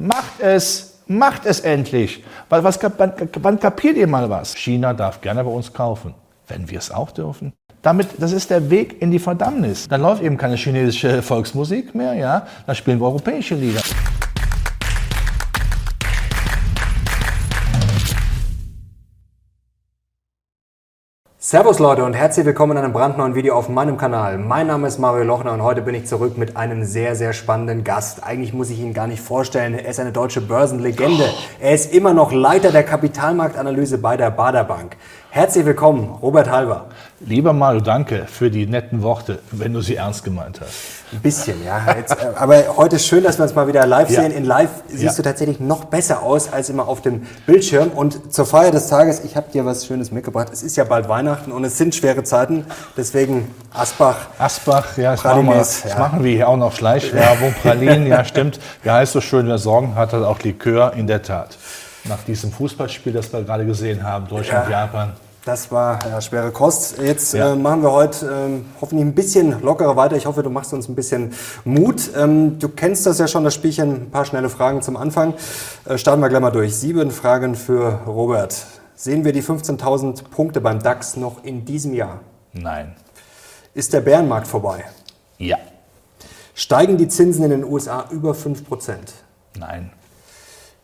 Macht es! Macht es endlich! Weil was, wann, wann kapiert ihr mal was? China darf gerne bei uns kaufen, wenn wir es auch dürfen. Damit, das ist der Weg in die Verdammnis. Dann läuft eben keine chinesische Volksmusik mehr, ja. Dann spielen wir europäische Lieder. Servus Leute und herzlich willkommen in einem brandneuen Video auf meinem Kanal. Mein Name ist Mario Lochner und heute bin ich zurück mit einem sehr, sehr spannenden Gast. Eigentlich muss ich ihn gar nicht vorstellen. Er ist eine deutsche Börsenlegende. Er ist immer noch Leiter der Kapitalmarktanalyse bei der Baderbank. Herzlich willkommen, Robert Halber. Lieber Mario, danke für die netten Worte, wenn du sie ernst gemeint hast. Ein bisschen, ja. Jetzt, äh, aber heute ist schön, dass wir uns mal wieder live ja. sehen. In live siehst ja. du tatsächlich noch besser aus als immer auf dem Bildschirm. Und zur Feier des Tages, ich habe dir was Schönes mitgebracht. Es ist ja bald Weihnachten und es sind schwere Zeiten. Deswegen Asbach. Asbach, ja, das, machen wir, das ja. machen wir hier auch noch Fleischwerbung. Pralinen, ja, stimmt. Wie heißt so schön, wer Sorgen hat, hat auch Likör, in der Tat nach diesem Fußballspiel, das wir gerade gesehen haben, Deutschland, ja, Japan. Das war ja, schwere Kost. Jetzt ja. äh, machen wir heute äh, hoffentlich ein bisschen lockerer weiter. Ich hoffe, du machst uns ein bisschen Mut. Ähm, du kennst das ja schon, das Spielchen. Ein paar schnelle Fragen zum Anfang. Äh, starten wir gleich mal durch. Sieben Fragen für Robert. Sehen wir die 15.000 Punkte beim DAX noch in diesem Jahr? Nein. Ist der Bärenmarkt vorbei? Ja. Steigen die Zinsen in den USA über 5%? Nein.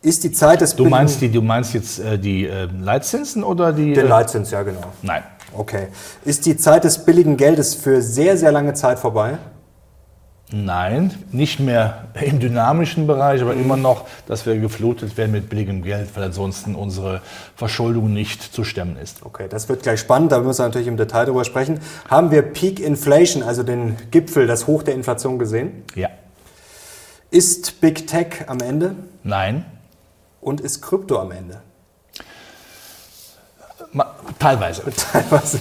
Ist die Zeit des Du meinst, die, du meinst jetzt äh, die äh, Leitzinsen oder die. Den äh, Leitzins, ja, genau. Nein. Okay. Ist die Zeit des billigen Geldes für sehr, sehr lange Zeit vorbei? Nein, nicht mehr im dynamischen Bereich, aber mhm. immer noch, dass wir geflutet werden mit billigem Geld, weil ansonsten unsere Verschuldung nicht zu stemmen ist. Okay, das wird gleich spannend, da müssen wir natürlich im Detail darüber sprechen. Haben wir Peak Inflation, also den Gipfel, das Hoch der Inflation gesehen? Ja. Ist Big Tech am Ende? Nein. Und ist Krypto am Ende? Teilweise. Teilweise.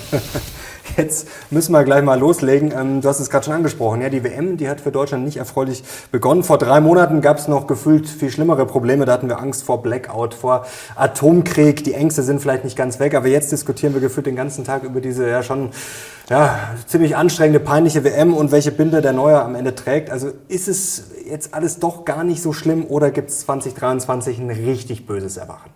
Jetzt müssen wir gleich mal loslegen. Ähm, du hast es gerade schon angesprochen. Ja, die WM, die hat für Deutschland nicht erfreulich begonnen. Vor drei Monaten gab es noch gefühlt viel schlimmere Probleme. Da hatten wir Angst vor Blackout, vor Atomkrieg. Die Ängste sind vielleicht nicht ganz weg. Aber jetzt diskutieren wir gefühlt den ganzen Tag über diese ja schon ja, ziemlich anstrengende, peinliche WM und welche Binde der Neuer am Ende trägt. Also ist es jetzt alles doch gar nicht so schlimm oder gibt es 2023 ein richtig böses Erwachen?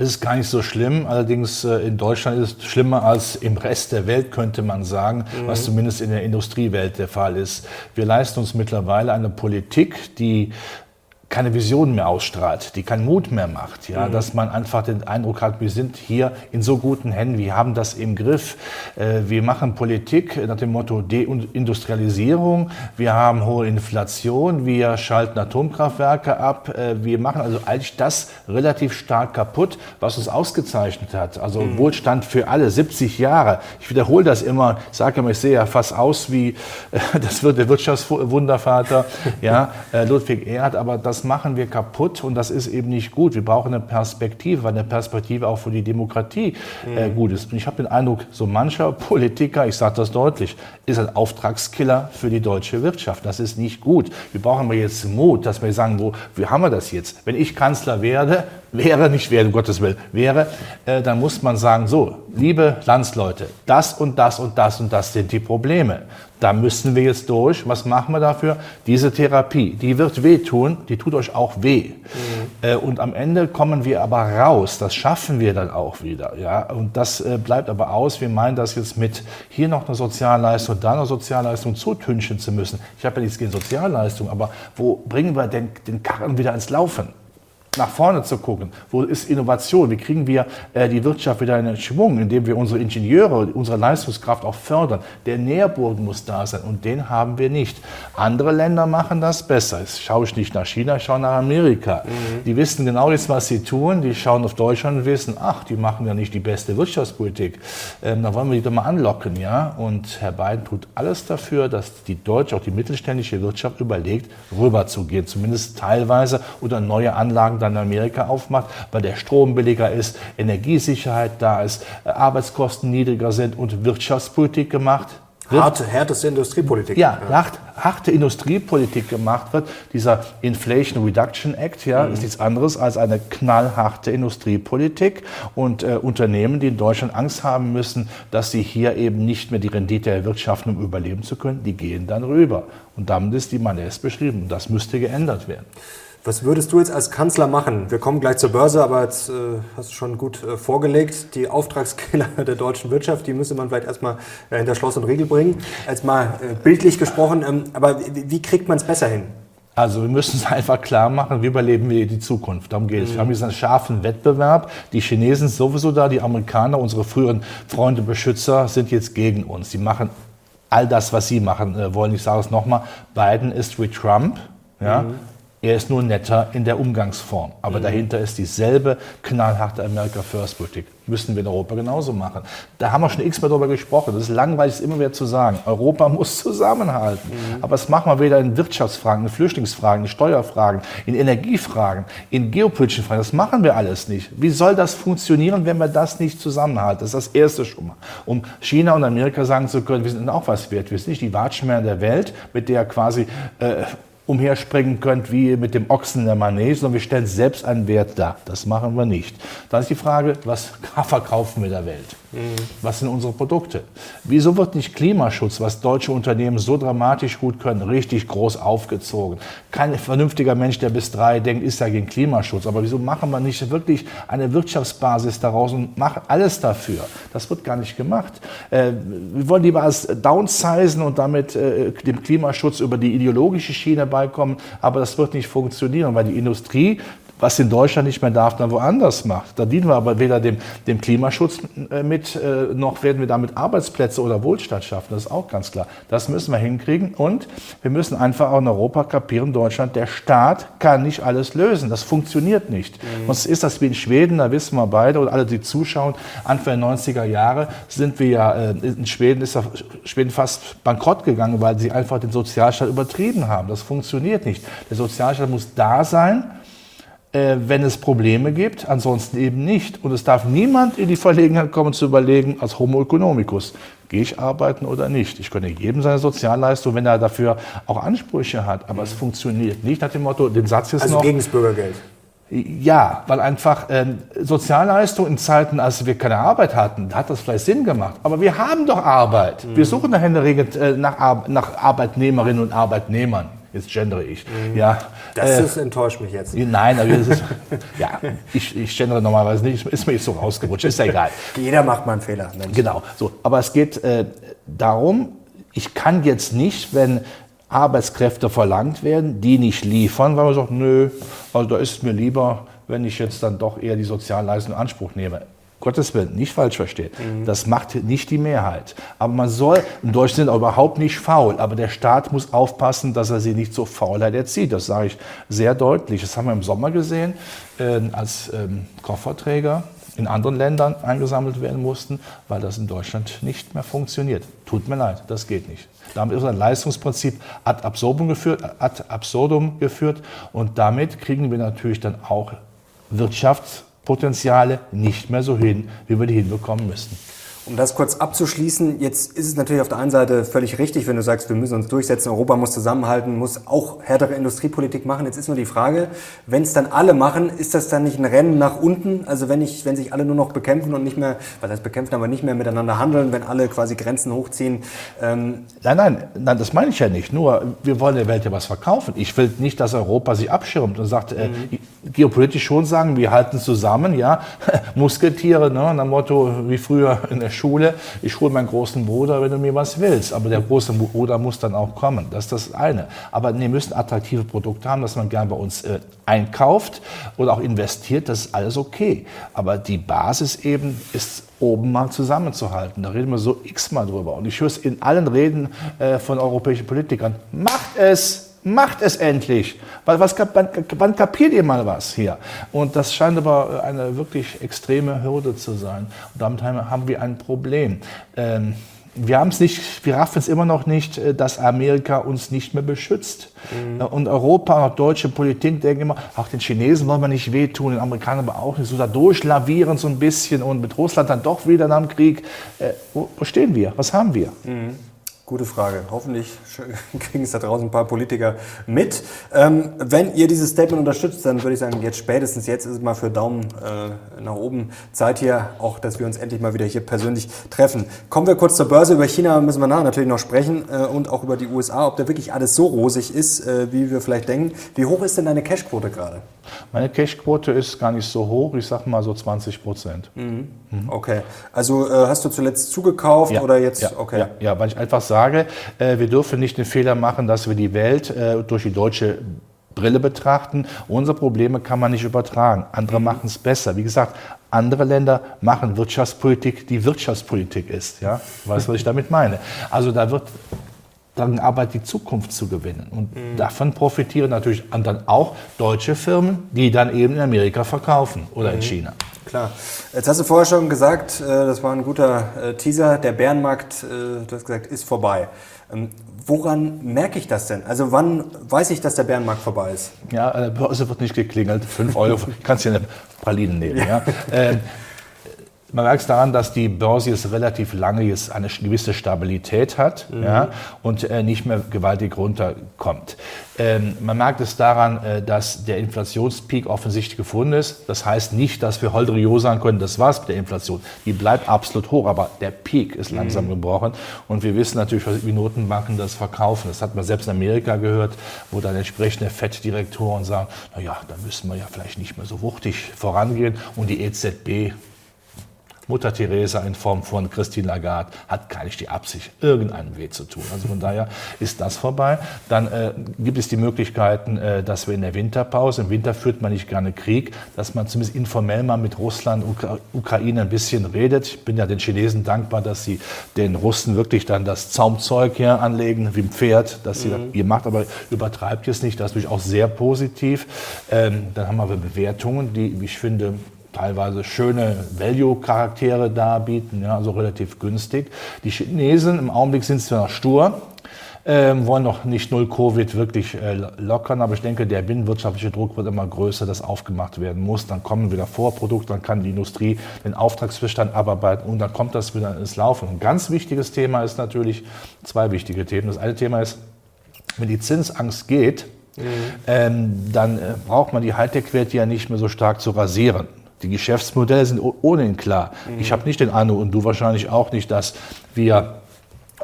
Es ist gar nicht so schlimm. Allerdings äh, in Deutschland ist es schlimmer als im Rest der Welt, könnte man sagen, mhm. was zumindest in der Industriewelt der Fall ist. Wir leisten uns mittlerweile eine Politik, die keine Vision mehr ausstrahlt, die keinen Mut mehr macht, ja, mhm. dass man einfach den Eindruck hat, wir sind hier in so guten Händen, wir haben das im Griff, äh, wir machen Politik nach dem Motto Deindustrialisierung, wir haben hohe Inflation, wir schalten Atomkraftwerke ab, äh, wir machen also eigentlich das relativ stark kaputt, was uns ausgezeichnet hat, also mhm. Wohlstand für alle, 70 Jahre. Ich wiederhole das immer, ich sage immer, ich sehe ja fast aus wie äh, das wird der Wirtschaftswundervater, ja, Ludwig Erhard, aber das das machen wir kaputt und das ist eben nicht gut. Wir brauchen eine Perspektive, weil eine Perspektive auch für die Demokratie äh, mhm. gut ist. Und ich habe den Eindruck, so mancher Politiker, ich sage das deutlich, ist ein Auftragskiller für die deutsche Wirtschaft. Das ist nicht gut. Wir brauchen aber jetzt Mut, dass wir sagen, wo, wie haben wir das jetzt? Wenn ich Kanzler werde, wäre, nicht werde, um Gottes Willen, wäre, äh, dann muss man sagen, so, liebe Landsleute, das und das und das und das sind die Probleme. Da müssen wir jetzt durch. Was machen wir dafür? Diese Therapie, die wird wehtun, die tut euch auch weh. Mhm. Äh, und am Ende kommen wir aber raus. Das schaffen wir dann auch wieder. Ja? Und das äh, bleibt aber aus. Wir meinen das jetzt mit hier noch eine Sozialleistung, da eine Sozialleistung zutünchen zu müssen. Ich habe ja nichts gegen Sozialleistung, aber wo bringen wir denn den Karren wieder ins Laufen? Nach vorne zu gucken. Wo ist Innovation? Wie kriegen wir äh, die Wirtschaft wieder in den Schwung, indem wir unsere Ingenieure, unsere Leistungskraft auch fördern? Der Nährboden muss da sein und den haben wir nicht. Andere Länder machen das besser. Jetzt schaue ich nicht nach China, ich schaue nach Amerika. Mhm. Die wissen genau jetzt, was sie tun. Die schauen auf Deutschland und wissen, ach, die machen ja nicht die beste Wirtschaftspolitik. Ähm, da wollen wir die doch mal anlocken, ja? Und Herr Biden tut alles dafür, dass die deutsche, auch die mittelständische Wirtschaft überlegt, rüberzugehen, zumindest teilweise oder neue Anlagen dann Amerika aufmacht, weil der Strom billiger ist, Energiesicherheit da ist, äh, Arbeitskosten niedriger sind und Wirtschaftspolitik gemacht wird. Harte, härteste Industriepolitik. Ja, ja. Hart, harte Industriepolitik gemacht wird. Dieser Inflation Reduction Act ja, mhm. ist nichts anderes als eine knallharte Industriepolitik. Und äh, Unternehmen, die in Deutschland Angst haben müssen, dass sie hier eben nicht mehr die Rendite erwirtschaften, um überleben zu können, die gehen dann rüber. Und damit ist die Manesse beschrieben. Und das müsste geändert werden. Was würdest du jetzt als Kanzler machen? Wir kommen gleich zur Börse, aber jetzt äh, hast du schon gut äh, vorgelegt. Die Auftragskiller der deutschen Wirtschaft, die müsste man vielleicht erstmal äh, hinter Schloss und Riegel bringen. Als mal äh, bildlich gesprochen. Ähm, aber wie, wie kriegt man es besser hin? Also wir müssen es einfach klar machen, wie überleben wir die Zukunft. Darum geht es. Mhm. Wir haben diesen scharfen Wettbewerb. Die Chinesen sind sowieso da, die Amerikaner, unsere früheren Freunde, Beschützer, sind jetzt gegen uns. Die machen all das, was sie machen äh, wollen. Ich sage es nochmal, Biden ist wie Trump. Ja? Mhm. Er ist nur netter in der Umgangsform. Aber mhm. dahinter ist dieselbe knallharte America First Politik. Müssen wir in Europa genauso machen. Da haben wir schon x-mal drüber gesprochen. Das ist langweilig, es immer wieder zu sagen. Europa muss zusammenhalten. Mhm. Aber das machen wir weder in Wirtschaftsfragen, in Flüchtlingsfragen, in Steuerfragen, in Energiefragen, in geopolitischen Fragen. Das machen wir alles nicht. Wie soll das funktionieren, wenn wir das nicht zusammenhalten? Das ist das Erste schon mal. Um China und Amerika sagen zu können, wir sind auch was wert. Wir sind nicht die Watschmänner der Welt, mit der quasi äh, umherspringen könnt wie mit dem Ochsen der Manege, sondern wir stellen selbst einen Wert dar. Das machen wir nicht. Dann ist die Frage, was verkaufen wir der Welt? Mhm. Was sind unsere Produkte? Wieso wird nicht Klimaschutz, was deutsche Unternehmen so dramatisch gut können, richtig groß aufgezogen? Kein vernünftiger Mensch, der bis drei denkt, ist ja gegen Klimaschutz. Aber wieso machen wir nicht wirklich eine Wirtschaftsbasis daraus und machen alles dafür? Das wird gar nicht gemacht. Äh, wir wollen lieber als downsizen und damit äh, dem Klimaschutz über die ideologische Schiene beikommen. Aber das wird nicht funktionieren, weil die Industrie was in Deutschland nicht mehr darf, dann woanders macht. Da dienen wir aber weder dem, dem Klimaschutz äh, mit, äh, noch werden wir damit Arbeitsplätze oder Wohlstand schaffen. Das ist auch ganz klar. Das müssen wir hinkriegen. Und wir müssen einfach auch in Europa kapieren, Deutschland, der Staat kann nicht alles lösen. Das funktioniert nicht. Mhm. Sonst ist das wie in Schweden, da wissen wir beide und alle, die zuschauen, Anfang der 90er Jahre sind wir ja, äh, in Schweden ist Schweden fast bankrott gegangen, weil sie einfach den Sozialstaat übertrieben haben. Das funktioniert nicht. Der Sozialstaat muss da sein, wenn es Probleme gibt, ansonsten eben nicht. Und es darf niemand in die Verlegenheit kommen zu überlegen, als Homo economicus, gehe ich arbeiten oder nicht. Ich gönne jedem seine Sozialleistung, wenn er dafür auch Ansprüche hat. Aber es funktioniert nicht nach dem Motto, den Satz ist also noch... Also gegen das Bürgergeld. Ja, weil einfach äh, Sozialleistung in Zeiten, als wir keine Arbeit hatten, hat das vielleicht Sinn gemacht. Aber wir haben doch Arbeit. Mhm. Wir suchen nach, äh, nach, nach Arbeitnehmerinnen und Arbeitnehmern jetzt gendere ich. Mhm. Ja, das äh, ist, enttäuscht mich jetzt. Nein, aber ist, ja, ich, ich gendere normalerweise nicht, ist mir jetzt so rausgerutscht, ist ja egal. Jeder macht mal einen Fehler. Mensch. Genau, so. Aber es geht äh, darum, ich kann jetzt nicht, wenn Arbeitskräfte verlangt werden, die nicht liefern, weil man sagt, nö, also da ist es mir lieber, wenn ich jetzt dann doch eher die Sozialleistung in Anspruch nehme. Gottes Willen, nicht falsch verstehen. Mhm. Das macht nicht die Mehrheit. Aber man soll, in Deutschland sind auch überhaupt nicht faul, aber der Staat muss aufpassen, dass er sie nicht zur Faulheit erzieht. Das sage ich sehr deutlich. Das haben wir im Sommer gesehen, äh, als ähm, Kofferträger in anderen Ländern eingesammelt werden mussten, weil das in Deutschland nicht mehr funktioniert. Tut mir leid, das geht nicht. Damit ist ein Leistungsprinzip ad absurdum geführt, ad absurdum geführt und damit kriegen wir natürlich dann auch Wirtschafts- Potenziale nicht mehr so hin, wie wir die hinbekommen müssen. Um das kurz abzuschließen, jetzt ist es natürlich auf der einen Seite völlig richtig, wenn du sagst, wir müssen uns durchsetzen, Europa muss zusammenhalten, muss auch härtere Industriepolitik machen. Jetzt ist nur die Frage, wenn es dann alle machen, ist das dann nicht ein Rennen nach unten? Also wenn, ich, wenn sich alle nur noch bekämpfen und nicht mehr, was heißt bekämpfen, aber nicht mehr miteinander handeln, wenn alle quasi Grenzen hochziehen? Ähm nein, nein, nein, das meine ich ja nicht. Nur, wir wollen der Welt ja was verkaufen. Ich will nicht, dass Europa sich abschirmt und sagt, äh, mhm. äh, geopolitisch schon sagen, wir halten zusammen, ja, Muskeltiere, ne, nach dem Motto, wie früher in der Schule, ich hole meinen großen Bruder, wenn du mir was willst. Aber der große Bruder muss dann auch kommen. Das ist das eine. Aber wir müssen attraktive Produkte haben, dass man gerne bei uns äh, einkauft oder auch investiert. Das ist alles okay. Aber die Basis eben ist oben mal zusammenzuhalten. Da reden wir so x-mal drüber. Und ich höre es in allen Reden äh, von europäischen Politikern. Macht es! Macht es endlich. Was, was, wann, wann kapiert ihr mal was hier? Und das scheint aber eine wirklich extreme Hürde zu sein. Und damit haben wir ein Problem. Ähm, wir haben es nicht, wir raffen es immer noch nicht, äh, dass Amerika uns nicht mehr beschützt. Mhm. Äh, und Europa und deutsche Politik denken immer, ach, den Chinesen wollen wir nicht wehtun, den Amerikanern aber auch nicht. So da durchlavieren so ein bisschen und mit Russland dann doch wieder nach dem Krieg. Äh, wo, wo, stehen wir? Was haben wir? Mhm. Gute Frage. Hoffentlich kriegen es da draußen ein paar Politiker mit. Ähm, wenn ihr dieses Statement unterstützt, dann würde ich sagen, jetzt spätestens jetzt ist es mal für Daumen äh, nach oben Zeit hier, auch dass wir uns endlich mal wieder hier persönlich treffen. Kommen wir kurz zur Börse. Über China müssen wir nachher natürlich noch sprechen äh, und auch über die USA, ob da wirklich alles so rosig ist, äh, wie wir vielleicht denken. Wie hoch ist denn deine Cashquote gerade? Meine Cashquote ist gar nicht so hoch, ich sag mal so 20 Prozent. Mhm. Mhm. Okay. Also äh, hast du zuletzt zugekauft ja, oder jetzt? Ja, okay. Ja, ja, weil ich einfach sage, äh, wir dürfen nicht den Fehler machen, dass wir die Welt äh, durch die deutsche Brille betrachten. Unsere Probleme kann man nicht übertragen. Andere machen es besser. Wie gesagt, andere Länder machen Wirtschaftspolitik, die Wirtschaftspolitik ist. Ja? Weißt du, was ich damit meine? Also da wird daran arbeitet, die Zukunft zu gewinnen. Und mhm. davon profitieren natürlich dann auch deutsche Firmen, die dann eben in Amerika verkaufen oder mhm. in China. Klar. Jetzt hast du vorher schon gesagt, äh, das war ein guter äh, Teaser, der Bärenmarkt, äh, du hast gesagt, ist vorbei. Ähm, woran merke ich das denn? Also wann weiß ich, dass der Bärenmarkt vorbei ist? Ja, an der Börse wird nicht geklingelt. 5 Euro, kannst du eine Praline nehmen. Ja. ja. Man merkt es daran, dass die Börse jetzt relativ lange jetzt eine gewisse Stabilität hat mhm. ja, und äh, nicht mehr gewaltig runterkommt. Ähm, man merkt es daran, äh, dass der Inflationspeak offensichtlich gefunden ist. Das heißt nicht, dass wir Holdrio sagen können, das war's mit der Inflation. Die bleibt absolut hoch, aber der Peak ist langsam mhm. gebrochen. Und wir wissen natürlich, wie Notenbanken das verkaufen. Das hat man selbst in Amerika gehört, wo dann entsprechende FED-Direktoren sagen, na ja, da müssen wir ja vielleicht nicht mehr so wuchtig vorangehen. Und die EZB Mutter Teresa in Form von Christine Lagarde hat gar nicht die Absicht, irgendeinen Weh zu tun. Also von daher ist das vorbei. Dann äh, gibt es die Möglichkeiten, äh, dass wir in der Winterpause, im Winter führt man nicht gerne Krieg, dass man zumindest informell mal mit Russland, Ukra Ukraine ein bisschen redet. Ich bin ja den Chinesen dankbar, dass sie den Russen wirklich dann das Zaumzeug hier anlegen, wie ein Pferd, dass sie mhm. ihr macht, aber übertreibt jetzt nicht. Das ist natürlich auch sehr positiv. Ähm, dann haben wir Bewertungen, die, ich finde, teilweise schöne Value-Charaktere darbieten, ja, also relativ günstig. Die Chinesen im Augenblick sind zwar stur, ähm, wollen noch nicht null Covid wirklich äh, lockern, aber ich denke, der binnenwirtschaftliche Druck wird immer größer, dass aufgemacht werden muss. Dann kommen wieder Vorprodukte, dann kann die Industrie den Auftragsbestand abarbeiten und dann kommt das wieder ins Laufen. Ein ganz wichtiges Thema ist natürlich, zwei wichtige Themen. Das eine Thema ist, wenn die Zinsangst geht, mhm. ähm, dann äh, braucht man die Hightech-Werte ja nicht mehr so stark zu rasieren. Die Geschäftsmodelle sind ohnehin klar. Mhm. Ich habe nicht den Eindruck und du wahrscheinlich auch nicht, dass wir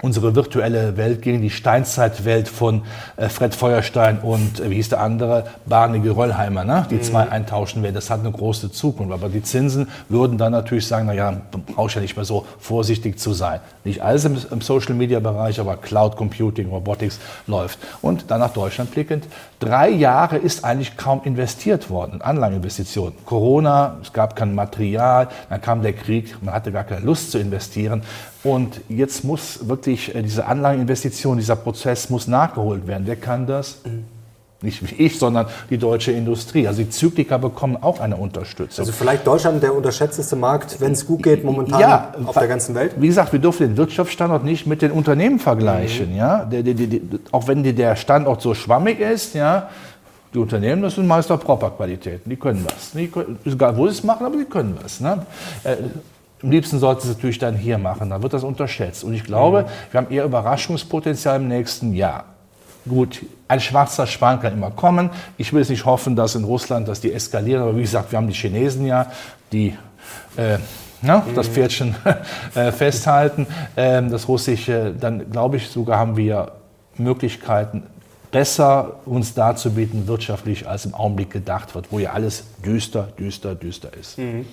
unsere virtuelle Welt gegen die Steinzeitwelt von äh, Fred Feuerstein und äh, wie hieß der andere, Barney Geröllheimer, ne? die mhm. zwei eintauschen werden. Das hat eine große Zukunft. Aber die Zinsen würden dann natürlich sagen, naja, brauchst ja nicht mehr so vorsichtig zu sein. Nicht alles im, im Social-Media-Bereich, aber Cloud Computing, Robotics läuft. Und dann nach Deutschland blickend, drei Jahre ist eigentlich kaum investiert worden in Anlageninvestitionen. Corona, es gab kein Material, dann kam der Krieg, man hatte gar keine Lust zu investieren. Und jetzt muss wirklich äh, diese Anlageninvestition, dieser Prozess muss nachgeholt werden. Wer kann das? Nicht wie ich, sondern die deutsche Industrie. Also die Zykliker bekommen auch eine Unterstützung. Also vielleicht Deutschland der unterschätzteste Markt, wenn es gut geht momentan ja, auf der ganzen Welt? Wie gesagt, wir dürfen den Wirtschaftsstandort nicht mit den Unternehmen vergleichen. Mhm. Ja? Der, der, der, auch wenn der Standort so schwammig ist, ja, die Unternehmen, das sind Meister Proper-Qualitäten, die können was. Die können, egal wo sie es machen, aber die können was. Ne? Am liebsten sollte sie es natürlich dann hier machen, dann wird das unterschätzt. Und ich glaube, mhm. wir haben eher Überraschungspotenzial im nächsten Jahr. Gut, ein schwarzer Schwan kann immer kommen. Ich will es nicht hoffen, dass in Russland, dass die eskalieren, aber wie gesagt, wir haben die Chinesen ja, die äh, ne, mhm. das Pferdchen äh, festhalten. Ähm, das Russische, dann glaube ich sogar haben wir Möglichkeiten, besser uns darzubieten wirtschaftlich, als im Augenblick gedacht wird, wo ja alles düster, düster, düster ist. Mhm.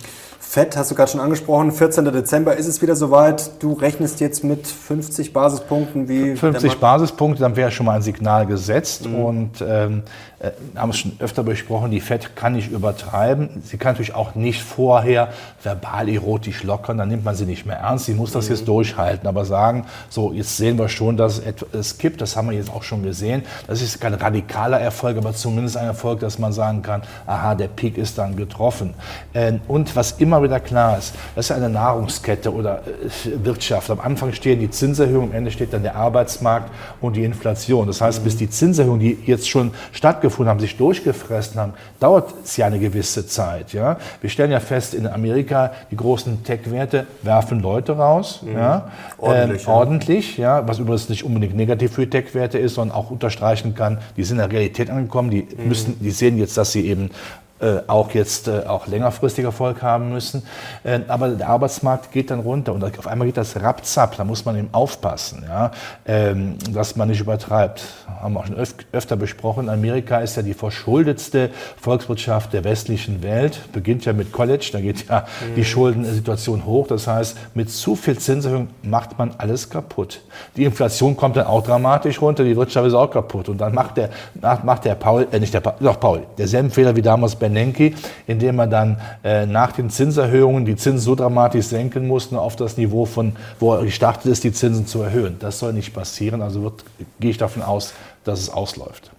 FED hast du gerade schon angesprochen, 14. Dezember ist es wieder soweit. Du rechnest jetzt mit 50 Basispunkten wie. 50 Basispunkte, dann wäre schon mal ein Signal gesetzt. Mhm. Und ähm, äh, haben es schon öfter besprochen, die FED kann nicht übertreiben. Sie kann natürlich auch nicht vorher verbal erotisch lockern, dann nimmt man sie nicht mehr ernst. Sie muss das mhm. jetzt durchhalten. Aber sagen, so, jetzt sehen wir schon, dass es es kippt. Das haben wir jetzt auch schon gesehen. Das ist kein radikaler Erfolg, aber zumindest ein Erfolg, dass man sagen kann, aha, der Peak ist dann getroffen. Ähm, und was immer wieder klar ist, das ist eine Nahrungskette oder äh, Wirtschaft. Am Anfang stehen die Zinserhöhungen, am Ende steht dann der Arbeitsmarkt und die Inflation. Das heißt, bis die Zinserhöhungen, die jetzt schon stattgefunden stattgefunden haben, sich durchgefressen haben, dauert es ja eine gewisse Zeit. Ja? Wir stellen ja fest, in Amerika, die großen Tech-Werte werfen Leute raus. Mhm. Ja? Ordentlich, ähm, ja. ordentlich, ja? was übrigens nicht unbedingt negativ für Tech-Werte ist, sondern auch unterstreichen kann, die sind in der Realität angekommen, die, mhm. müssen, die sehen jetzt, dass sie eben äh, auch jetzt äh, auch längerfristig Erfolg haben müssen. Äh, aber der Arbeitsmarkt geht dann runter und auf einmal geht das rapzapp, da muss man eben aufpassen, ja, ähm, dass man nicht übertreibt. Haben wir auch schon öf öfter besprochen. Amerika ist ja die verschuldetste Volkswirtschaft der westlichen Welt, beginnt ja mit College, da geht ja mhm. die Schuldensituation hoch. Das heißt, mit zu viel Zinserhöhung macht man alles kaputt. Die Inflation kommt dann auch dramatisch runter, die Wirtschaft ist auch kaputt. Und dann macht der, macht der Paul, äh, nicht der Paul, doch Paul, derselben Fehler wie damals Ben Bernanke, indem er dann äh, nach den Zinserhöhungen die Zinsen so dramatisch senken musste auf das Niveau von, wo er gestartet ist, die Zinsen zu erhöhen. Das soll nicht passieren. Also wird, gehe ich davon aus, dass es ausläuft.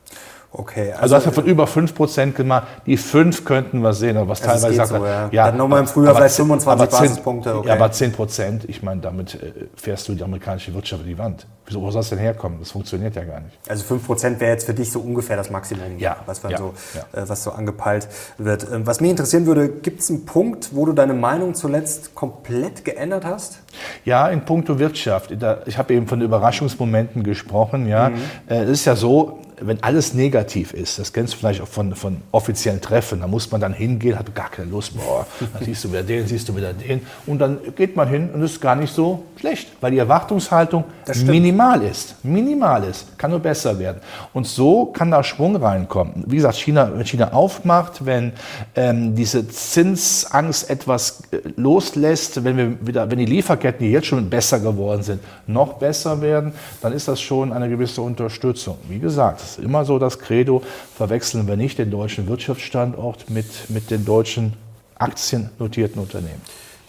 Okay, also, also hast du von über 5% gemacht. Die 5 könnten wir sehen, aber was teilweise sagt, so, ja. ja nochmal im Frühjahr vielleicht 25 10, Basispunkte. Okay. Ja, aber 10%, ich meine, damit äh, fährst du die amerikanische Wirtschaft an die Wand. Wieso wo soll es denn herkommen? Das funktioniert ja gar nicht. Also 5% wäre jetzt für dich so ungefähr das Maximum, ja, was, ja, so, ja. Äh, was so angepeilt wird. Ähm, was mich interessieren würde, gibt es einen Punkt, wo du deine Meinung zuletzt komplett geändert hast? Ja, in puncto Wirtschaft. Ich habe eben von Überraschungsmomenten gesprochen. Ja. Mhm. Äh, es ist ja so, wenn alles negativ ist, das kennst du vielleicht auch von, von offiziellen Treffen, da muss man dann hingehen, hat gar keine Lust mehr, dann siehst du wieder den, siehst du wieder den und dann geht man hin und ist gar nicht so schlecht, weil die Erwartungshaltung minimal ist, minimal ist, kann nur besser werden und so kann da Schwung reinkommen. Wie gesagt, China, wenn China aufmacht, wenn ähm, diese Zinsangst etwas äh, loslässt, wenn wir wieder, wenn die Lieferketten, die jetzt schon besser geworden sind, noch besser werden, dann ist das schon eine gewisse Unterstützung. Wie gesagt, ist immer so das Credo, verwechseln wir nicht den deutschen Wirtschaftsstandort mit, mit den deutschen aktiennotierten Unternehmen.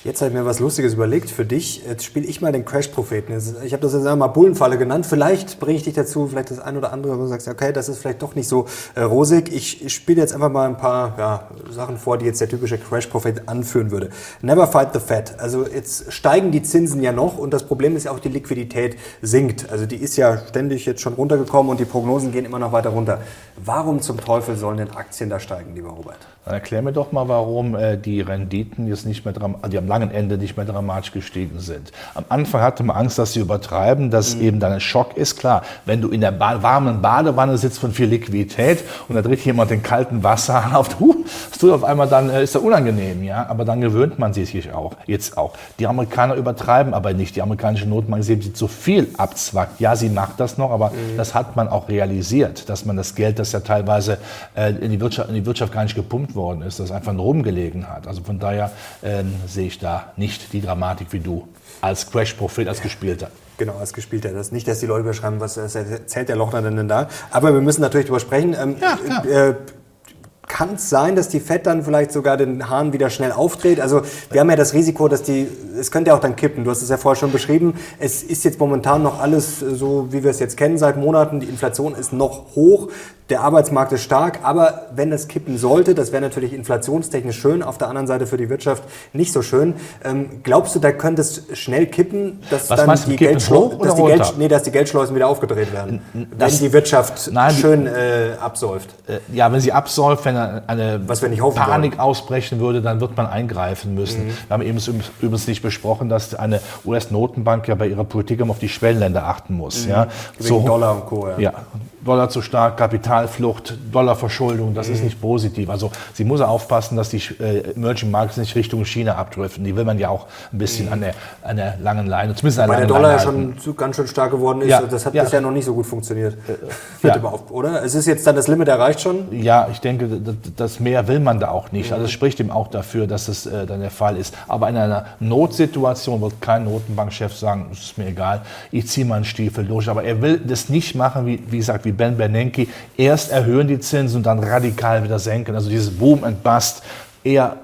Jetzt habe ich mir was Lustiges überlegt für dich. Jetzt spiele ich mal den Crash-Propheten. Ich habe das jetzt einmal Bullenfalle genannt. Vielleicht bringe ich dich dazu, vielleicht das ein oder andere, wo du sagst, okay, das ist vielleicht doch nicht so äh, rosig. Ich spiele jetzt einfach mal ein paar ja, Sachen vor, die jetzt der typische Crash-Prophet anführen würde. Never fight the Fed. Also jetzt steigen die Zinsen ja noch und das Problem ist ja auch, die Liquidität sinkt. Also die ist ja ständig jetzt schon runtergekommen und die Prognosen gehen immer noch weiter runter. Warum zum Teufel sollen denn Aktien da steigen, lieber Robert? Dann erklär mir doch mal, warum äh, die Renditen jetzt nicht mehr, die am langen Ende nicht mehr dramatisch gestiegen sind. Am Anfang hatte man Angst, dass sie übertreiben, dass mhm. eben dann ein Schock ist. Klar, wenn du in der ba warmen Badewanne sitzt von viel Liquidität und da dreht jemand den kalten Wasser auf, huh, das tut auf einmal dann, äh, ist ja unangenehm, ja. Aber dann gewöhnt man sich auch, jetzt auch. Die Amerikaner übertreiben aber nicht. Die amerikanische Notenbank sie zu viel abzwackt. Ja, sie macht das noch, aber mhm. das hat man auch realisiert, dass man das Geld, das ja teilweise äh, in, die Wirtschaft, in die Wirtschaft gar nicht gepumpt worden ist, das einfach nur rumgelegen hat. Also von daher ähm, sehe ich da nicht die Dramatik wie du als Crash-Prophet, als Gespielter. Genau, als Gespielter. Das nicht, dass die Leute überschreiben, was erzählt der Lochner denn da. Aber wir müssen natürlich darüber sprechen. Ähm, ja, klar. Äh, kann es sein, dass die Fed dann vielleicht sogar den Hahn wieder schnell aufdreht? Also wir haben ja das Risiko, dass die, es könnte ja auch dann kippen. Du hast es ja vorher schon beschrieben. Es ist jetzt momentan noch alles so, wie wir es jetzt kennen seit Monaten. Die Inflation ist noch hoch der Arbeitsmarkt ist stark, aber wenn es kippen sollte, das wäre natürlich inflationstechnisch schön, auf der anderen Seite für die Wirtschaft nicht so schön. Ähm, glaubst du, da könnte es schnell kippen, dass Was dann die, Geldschleu dass, die Geld nee, dass die Geldschleusen wieder aufgedreht werden, das, wenn die Wirtschaft nein, schön äh, absäuft? Äh, ja, wenn sie absäuft, wenn eine Panik ausbrechen würde, dann wird man eingreifen müssen. Mhm. Wir haben eben übrigens nicht besprochen, dass eine US-Notenbank ja bei ihrer Politik immer auf die Schwellenländer achten muss. Mhm. Ja? Wegen so, Dollar und Co. Ja. ja. Dollar zu stark, Kapitalflucht, Dollarverschuldung, das mhm. ist nicht positiv. Also sie muss aufpassen, dass die äh, Emerging Markets nicht Richtung China abdriften. Die will man ja auch ein bisschen mhm. an, der, an der langen Leine, zumindest an der Weil der Dollar ja schon ganz schön stark geworden ist. Ja, das hat ja. bisher noch nicht so gut funktioniert. Äh, ja. überhaupt, oder? Es ist jetzt dann das Limit erreicht schon? Ja, ich denke, das mehr will man da auch nicht. Mhm. Also es spricht eben auch dafür, dass es äh, dann der Fall ist. Aber in einer Notsituation wird kein Notenbankchef sagen, es ist mir egal, ich ziehe meinen Stiefel durch. Aber er will das nicht machen, wie, wie gesagt, wie Ben Bernanke, erst erhöhen die Zinsen und dann radikal wieder senken. Also dieses Boom and Bust. Eher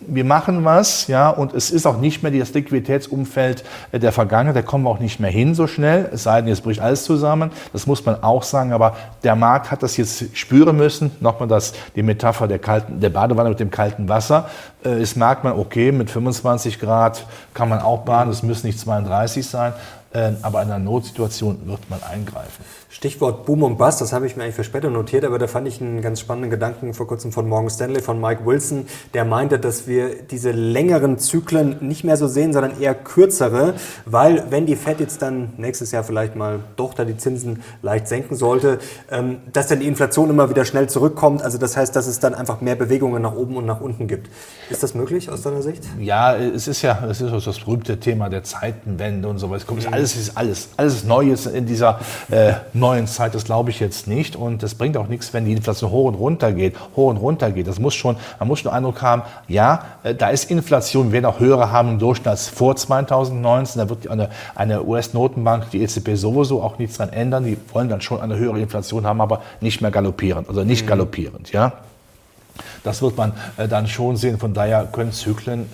wir machen was, ja, und es ist auch nicht mehr das Liquiditätsumfeld äh, der Vergangenheit, da kommen wir auch nicht mehr hin so schnell, es sei denn, jetzt bricht alles zusammen, das muss man auch sagen, aber der Markt hat das jetzt spüren müssen, nochmal das, die Metapher der, kalten, der Badewanne mit dem kalten Wasser, äh, es merkt man, okay, mit 25 Grad kann man auch baden, es müssen nicht 32 sein, äh, aber in einer Notsituation wird man eingreifen. Stichwort Boom und Bust, das habe ich mir eigentlich für später notiert, aber da fand ich einen ganz spannenden Gedanken vor kurzem von Morgan Stanley, von Mike Wilson, der meinte, dass wir diese längeren Zyklen nicht mehr so sehen, sondern eher kürzere, weil wenn die Fed jetzt dann nächstes Jahr vielleicht mal doch da die Zinsen leicht senken sollte, ähm, dass dann die Inflation immer wieder schnell zurückkommt. Also das heißt, dass es dann einfach mehr Bewegungen nach oben und nach unten gibt. Ist das möglich aus deiner Sicht? Ja, es ist ja es ist das berühmte Thema der Zeitenwende und so weiter. Kommt alles ist alles alles Neues in dieser äh, neuen Zeit, das glaube ich jetzt nicht. Und es bringt auch nichts, wenn die Inflation hoch und runter geht, hoch und runter geht. Das muss schon, man muss schon den Eindruck haben, ja, äh, da ist Inflation, wir werden auch höhere haben im Durchschnitt als vor 2019. Da wird eine, eine US-Notenbank, die EZB sowieso auch nichts dran ändern. Die wollen dann schon eine höhere Inflation haben, aber nicht mehr galoppierend, also nicht mhm. galoppierend, ja. Das wird man äh, dann schon sehen. Von daher können Zyklen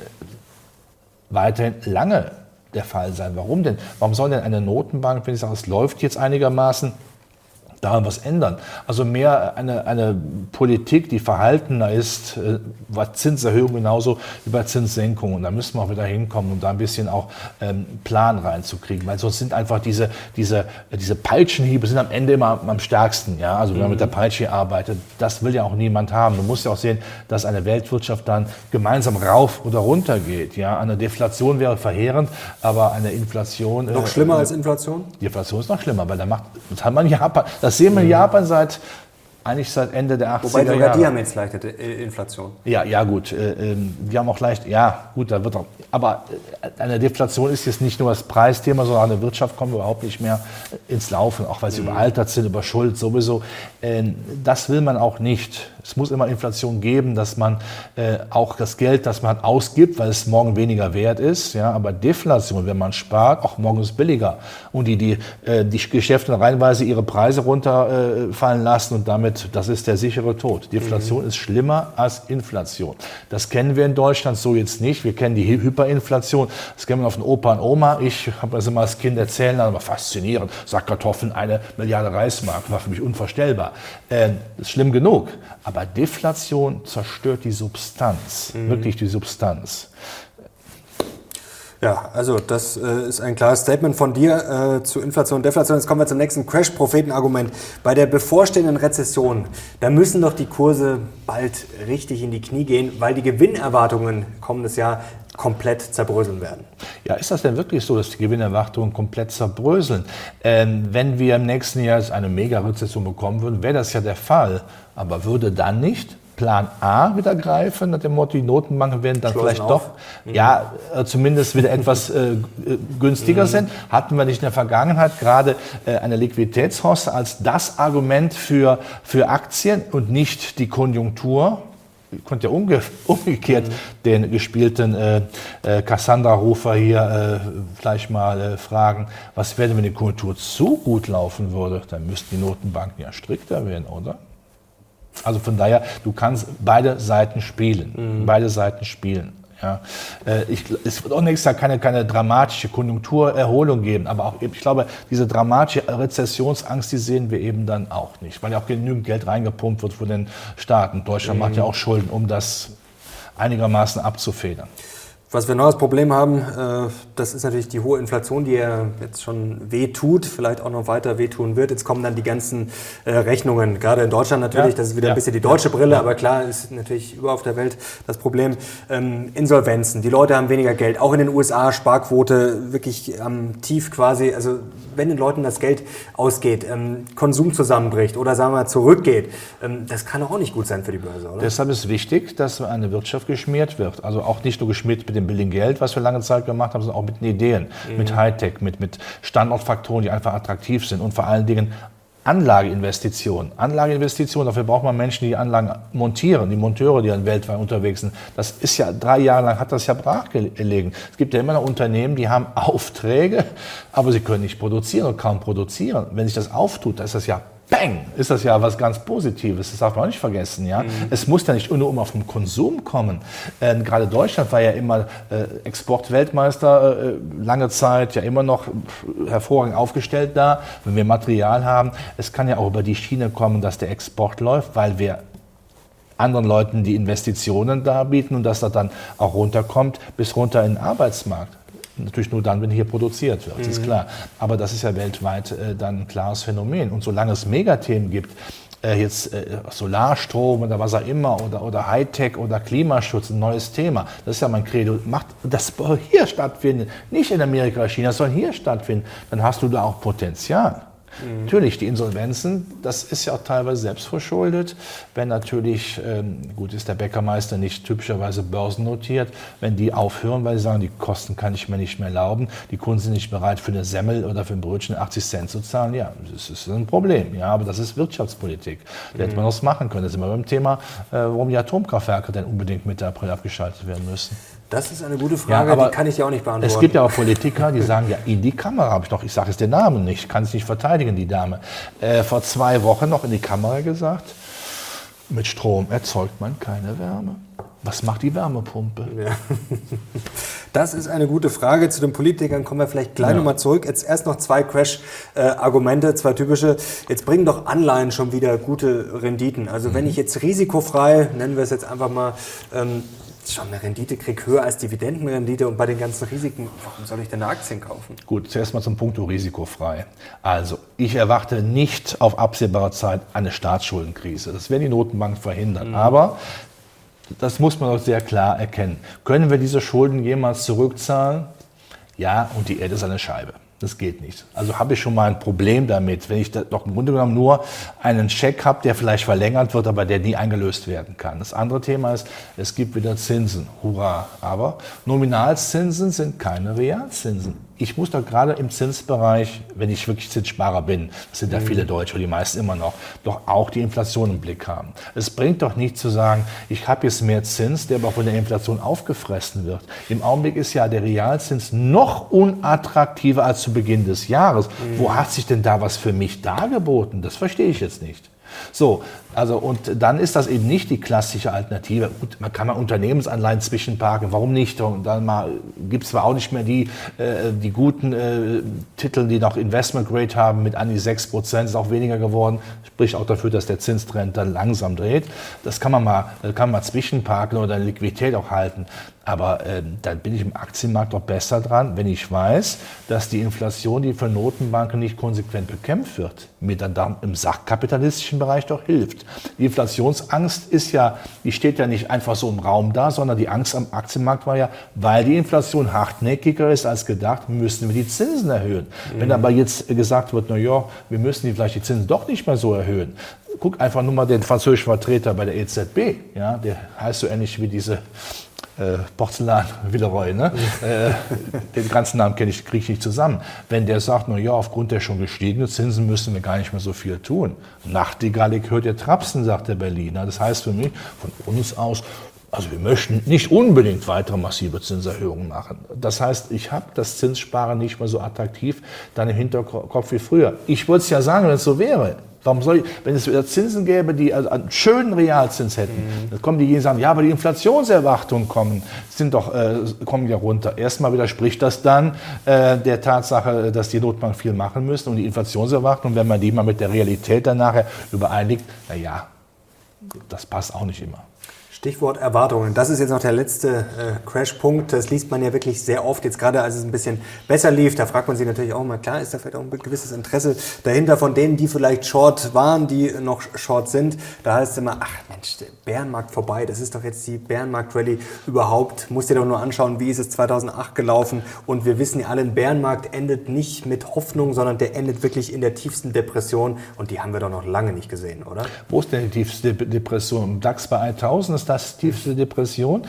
weiterhin lange der Fall sein. Warum denn? Warum soll denn eine Notenbank, wenn ich sage, es läuft jetzt einigermaßen, daran was ändern. Also mehr eine, eine Politik, die verhaltener ist, äh, bei Zinserhöhung genauso wie bei Zinssenkung. Und da müssen wir auch wieder hinkommen, um da ein bisschen auch ähm, Plan reinzukriegen. Weil sonst sind einfach diese, diese, diese Peitschenhiebe sind am Ende immer am stärksten. Ja? Also wenn man mit der mhm. Peitsche arbeitet, das will ja auch niemand haben. Du musst ja auch sehen, dass eine Weltwirtschaft dann gemeinsam rauf oder runter geht. Ja? Eine Deflation wäre verheerend, aber eine Inflation... Noch äh, schlimmer äh, als Inflation? Die Inflation ist noch schlimmer, weil da macht, das hat man Japan, das das sehen wir in Japan seit eigentlich seit Ende der 80er Wobei sogar die haben jetzt leichte äh, Inflation. Ja, ja gut. Äh, ähm, die haben auch leicht, ja gut, da wird auch, aber äh, eine Deflation ist jetzt nicht nur das Preisthema, sondern eine Wirtschaft kommt überhaupt nicht mehr ins Laufen, auch weil sie mhm. überaltert sind, über Schuld sowieso. Ähm, das will man auch nicht. Es muss immer Inflation geben, dass man auch das Geld, das man ausgibt, weil es morgen weniger wert ist, ja, aber Deflation, wenn man spart, auch morgen ist billiger. Und die, die, die Geschäfte reihenweise ihre Preise runterfallen lassen und damit das ist der sichere Tod. Deflation mhm. ist schlimmer als Inflation. Das kennen wir in Deutschland so jetzt nicht. Wir kennen die Hyperinflation. Das kennen wir von Opa und Oma. Ich habe das immer als Kind erzählen, aber faszinierend. Sackkartoffeln, eine Milliarde Reismark, war für mich unvorstellbar. Äh, ist schlimm genug. Aber Deflation zerstört die Substanz, mhm. wirklich die Substanz. Ja, also das äh, ist ein klares Statement von dir äh, zu Inflation und Deflation. Jetzt kommen wir zum nächsten Crash-Propheten-Argument. Bei der bevorstehenden Rezession, da müssen doch die Kurse bald richtig in die Knie gehen, weil die Gewinnerwartungen kommendes Jahr komplett zerbröseln werden. Ja, ist das denn wirklich so, dass die Gewinnerwartungen komplett zerbröseln? Ähm, wenn wir im nächsten Jahr eine Mega-Rezession bekommen würden, wäre das ja der Fall. Aber würde dann nicht Plan A wieder greifen, nach dem Motto, die Notenbanken werden dann vielleicht auf. doch, mhm. ja, äh, zumindest wieder etwas äh, günstiger mhm. sind. Hatten wir nicht in der Vergangenheit gerade äh, eine Liquiditätshoste als das Argument für, für Aktien und nicht die Konjunktur? Ich konnte ja umge umgekehrt mhm. den gespielten äh, äh, Cassandra-Rufer hier äh, vielleicht mal äh, fragen, was wäre, wenn die Konjunktur zu gut laufen würde? Dann müssten die Notenbanken ja strikter werden, oder? Also von daher, du kannst beide Seiten spielen. Mhm. Beide Seiten spielen. Ja. Äh, ich, es wird auch nächstes Jahr keine, keine dramatische Konjunkturerholung geben, aber auch, ich glaube, diese dramatische Rezessionsangst, die sehen wir eben dann auch nicht, weil ja auch genügend Geld reingepumpt wird von den Staaten. Deutschland mhm. macht ja auch Schulden, um das einigermaßen abzufedern. Was wir noch als Problem haben, äh, das ist natürlich die hohe Inflation, die ja jetzt schon wehtut, vielleicht auch noch weiter wehtun wird. Jetzt kommen dann die ganzen äh, Rechnungen, gerade in Deutschland natürlich, ja, das ist wieder ja, ein bisschen die deutsche ja, Brille, aber klar ist natürlich überall auf der Welt das Problem. Ähm, Insolvenzen, die Leute haben weniger Geld, auch in den USA Sparquote wirklich am Tief quasi, also wenn den Leuten das Geld ausgeht, ähm, Konsum zusammenbricht oder sagen wir mal zurückgeht, ähm, das kann auch nicht gut sein für die Börse, oder? Deshalb ist wichtig, dass eine Wirtschaft geschmiert wird. Also auch nicht nur geschmiert mit dem billigen Geld, was wir lange Zeit gemacht haben, sondern auch mit den Ideen, mhm. mit Hightech, mit, mit Standortfaktoren, die einfach attraktiv sind und vor allen Dingen Anlageinvestitionen. Anlageinvestitionen, dafür braucht man Menschen, die Anlagen montieren, die Monteure, die dann weltweit unterwegs sind. Das ist ja, drei Jahre lang hat das ja brachgelegen. Es gibt ja immer noch Unternehmen, die haben Aufträge, aber sie können nicht produzieren und kaum produzieren. Wenn sich das auftut, dann ist das ja bang, ist das ja was ganz Positives. Das darf man auch nicht vergessen. Ja? Mhm. Es muss ja nicht nur um auf den Konsum kommen. Äh, gerade Deutschland war ja immer äh, Exportweltmeister äh, lange Zeit, ja immer noch hervorragend aufgestellt da, wenn wir Material haben. Es kann ja auch über die Schiene kommen, dass der Export läuft, weil wir anderen Leuten die Investitionen darbieten und dass das dann auch runterkommt bis runter in den Arbeitsmarkt. Natürlich nur dann, wenn hier produziert wird, mhm. ist klar. Aber das ist ja weltweit äh, dann ein klares Phänomen. Und solange es Megathemen gibt, äh, jetzt äh, Solarstrom oder was auch immer oder, oder Hightech oder Klimaschutz, ein neues Thema. Das ist ja mein Credo. Macht, das soll hier stattfinden, nicht in Amerika oder China, das soll hier stattfinden. Dann hast du da auch Potenzial. Mhm. Natürlich, die Insolvenzen, das ist ja auch teilweise selbstverschuldet. Wenn natürlich, ähm, gut, ist der Bäckermeister nicht typischerweise börsennotiert, wenn die aufhören, weil sie sagen, die Kosten kann ich mir nicht mehr erlauben, die Kunden sind nicht bereit für eine Semmel oder für ein Brötchen 80 Cent zu zahlen, ja, das ist ein Problem. Ja, aber das ist Wirtschaftspolitik. Da mhm. hätte man was machen können. Das ist immer beim Thema, äh, warum die Atomkraftwerke denn unbedingt Mitte April abgeschaltet werden müssen. Das ist eine gute Frage, ja, die kann ich ja auch nicht beantworten. Es gibt ja auch Politiker, die sagen, ja, in die Kamera habe ich noch, ich sage jetzt den Namen nicht, kann es nicht verteidigen, die Dame, äh, vor zwei Wochen noch in die Kamera gesagt, mit Strom erzeugt man keine Wärme. Was macht die Wärmepumpe? Ja. Das ist eine gute Frage. Zu den Politikern kommen wir vielleicht gleich ja. nochmal zurück. Jetzt erst noch zwei Crash-Argumente, zwei typische. Jetzt bringen doch Anleihen schon wieder gute Renditen. Also mhm. wenn ich jetzt risikofrei, nennen wir es jetzt einfach mal, ähm, schon eine Rendite kriege, höher als Dividendenrendite und bei den ganzen Risiken, warum soll ich denn eine Aktien kaufen? Gut, zuerst mal zum Punkt risikofrei. Also, ich erwarte nicht auf absehbare Zeit eine Staatsschuldenkrise. Das werden die Notenbanken verhindern. Mhm. Aber das muss man auch sehr klar erkennen. Können wir diese Schulden jemals zurückzahlen? Ja, und die Erde ist eine Scheibe. Das geht nicht. Also habe ich schon mal ein Problem damit, wenn ich doch im Grunde genommen nur einen Scheck habe, der vielleicht verlängert wird, aber der nie eingelöst werden kann. Das andere Thema ist, es gibt wieder Zinsen. Hurra. Aber Nominalzinsen sind keine Realzinsen ich muss doch gerade im Zinsbereich, wenn ich wirklich Zinssparer bin, das sind ja mhm. viele Deutsche, die meisten immer noch, doch auch die Inflation im Blick haben. Es bringt doch nicht zu sagen, ich habe jetzt mehr Zins, der aber von der Inflation aufgefressen wird. Im Augenblick ist ja der Realzins noch unattraktiver als zu Beginn des Jahres. Mhm. Wo hat sich denn da was für mich dargeboten? Das verstehe ich jetzt nicht. So, also und dann ist das eben nicht die klassische Alternative. Gut, man kann mal Unternehmensanleihen zwischenparken, warum nicht? Und dann gibt es zwar auch nicht mehr die, äh, die guten äh, Titel, die noch Investment Grade haben mit an die 6 Prozent, ist auch weniger geworden. Spricht auch dafür, dass der Zinstrend dann langsam dreht. Das kann man mal, kann man mal zwischenparken oder Liquidität auch halten. Aber äh, dann bin ich im Aktienmarkt doch besser dran, wenn ich weiß, dass die Inflation, die von Notenbanken nicht konsequent bekämpft wird, mir dann, im sachkapitalistischen Bereich doch hilft. Die Inflationsangst ist ja, die steht ja nicht einfach so im Raum da, sondern die Angst am Aktienmarkt war ja, weil die Inflation hartnäckiger ist als gedacht, müssen wir die Zinsen erhöhen. Mhm. Wenn aber jetzt gesagt wird, na ja, wir müssen die, vielleicht die Zinsen doch nicht mehr so erhöhen, guck einfach nur mal den französischen Vertreter bei der EZB, ja, der heißt so ähnlich wie diese äh, Porzellan Villeroy, ne? äh, den ganzen Namen kenne ich, kriege ich nicht zusammen. Wenn der sagt, na ja, aufgrund der schon gestiegenen Zinsen müssen wir gar nicht mehr so viel tun. Nachtigallig hört ihr Trapsen, sagt der Berliner. Das heißt für mich, von uns aus, also wir möchten nicht unbedingt weitere massive Zinserhöhungen machen. Das heißt, ich habe das Zinssparen nicht mehr so attraktiv dann im Hinterkopf wie früher. Ich wollte es ja sagen, wenn es so wäre. Warum soll ich, wenn es wieder Zinsen gäbe, die also einen schönen Realzins hätten, mhm. dann kommen diejenigen sagen, ja, aber die Inflationserwartungen kommen, sind doch, äh, kommen ja runter. Erstmal widerspricht das dann äh, der Tatsache, dass die Notbank viel machen müssen und die Inflationserwartungen, wenn man die mal mit der Realität dann nachher übereinigt, na ja, das passt auch nicht immer. Stichwort Erwartungen. Das ist jetzt noch der letzte äh, Crash-Punkt. Das liest man ja wirklich sehr oft. Jetzt gerade als es ein bisschen besser lief, da fragt man sich natürlich auch mal, klar, ist da vielleicht auch ein gewisses Interesse dahinter von denen, die vielleicht Short waren, die noch Short sind. Da heißt es immer, ach Mensch, der Bärenmarkt vorbei. Das ist doch jetzt die Bärenmarkt-Rallye überhaupt. Musst dir doch nur anschauen, wie ist es 2008 gelaufen. Und wir wissen ja alle, ein Bärenmarkt endet nicht mit Hoffnung, sondern der endet wirklich in der tiefsten Depression. Und die haben wir doch noch lange nicht gesehen, oder? Wo ist denn die tiefste Depression? DAX bei 1000 ist das tiefste Depression.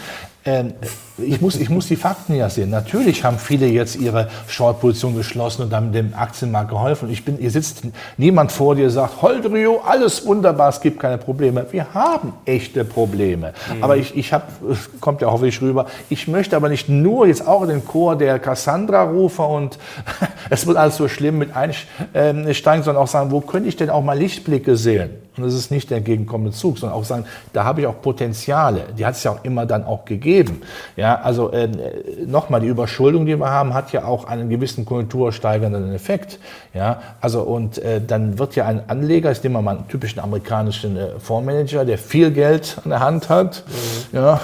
Ähm, ich, muss, ich muss die Fakten ja sehen. Natürlich haben viele jetzt ihre Short-Position geschlossen und haben dem Aktienmarkt geholfen. Ich bin, hier sitzt niemand vor dir, sagt, Holdrio, alles wunderbar, es gibt keine Probleme. Wir haben echte Probleme. Mhm. Aber ich, ich habe, kommt ja hoffentlich rüber, ich möchte aber nicht nur jetzt auch in den Chor der Cassandra-Rufer und es wird alles so schlimm mit einsteigen, sondern auch sagen, wo könnte ich denn auch mal Lichtblicke sehen? Und das ist nicht der entgegenkommende Zug, sondern auch sagen, da habe ich auch Potenziale. Die hat es ja auch immer dann auch gegeben. Ja, also äh, nochmal, die Überschuldung, die wir haben, hat ja auch einen gewissen konjunktursteigernden Effekt. Ja, also und äh, dann wird ja ein Anleger, ich nehme mal einen typischen amerikanischen äh, Fondsmanager, der viel Geld an der Hand hat, mhm. ja,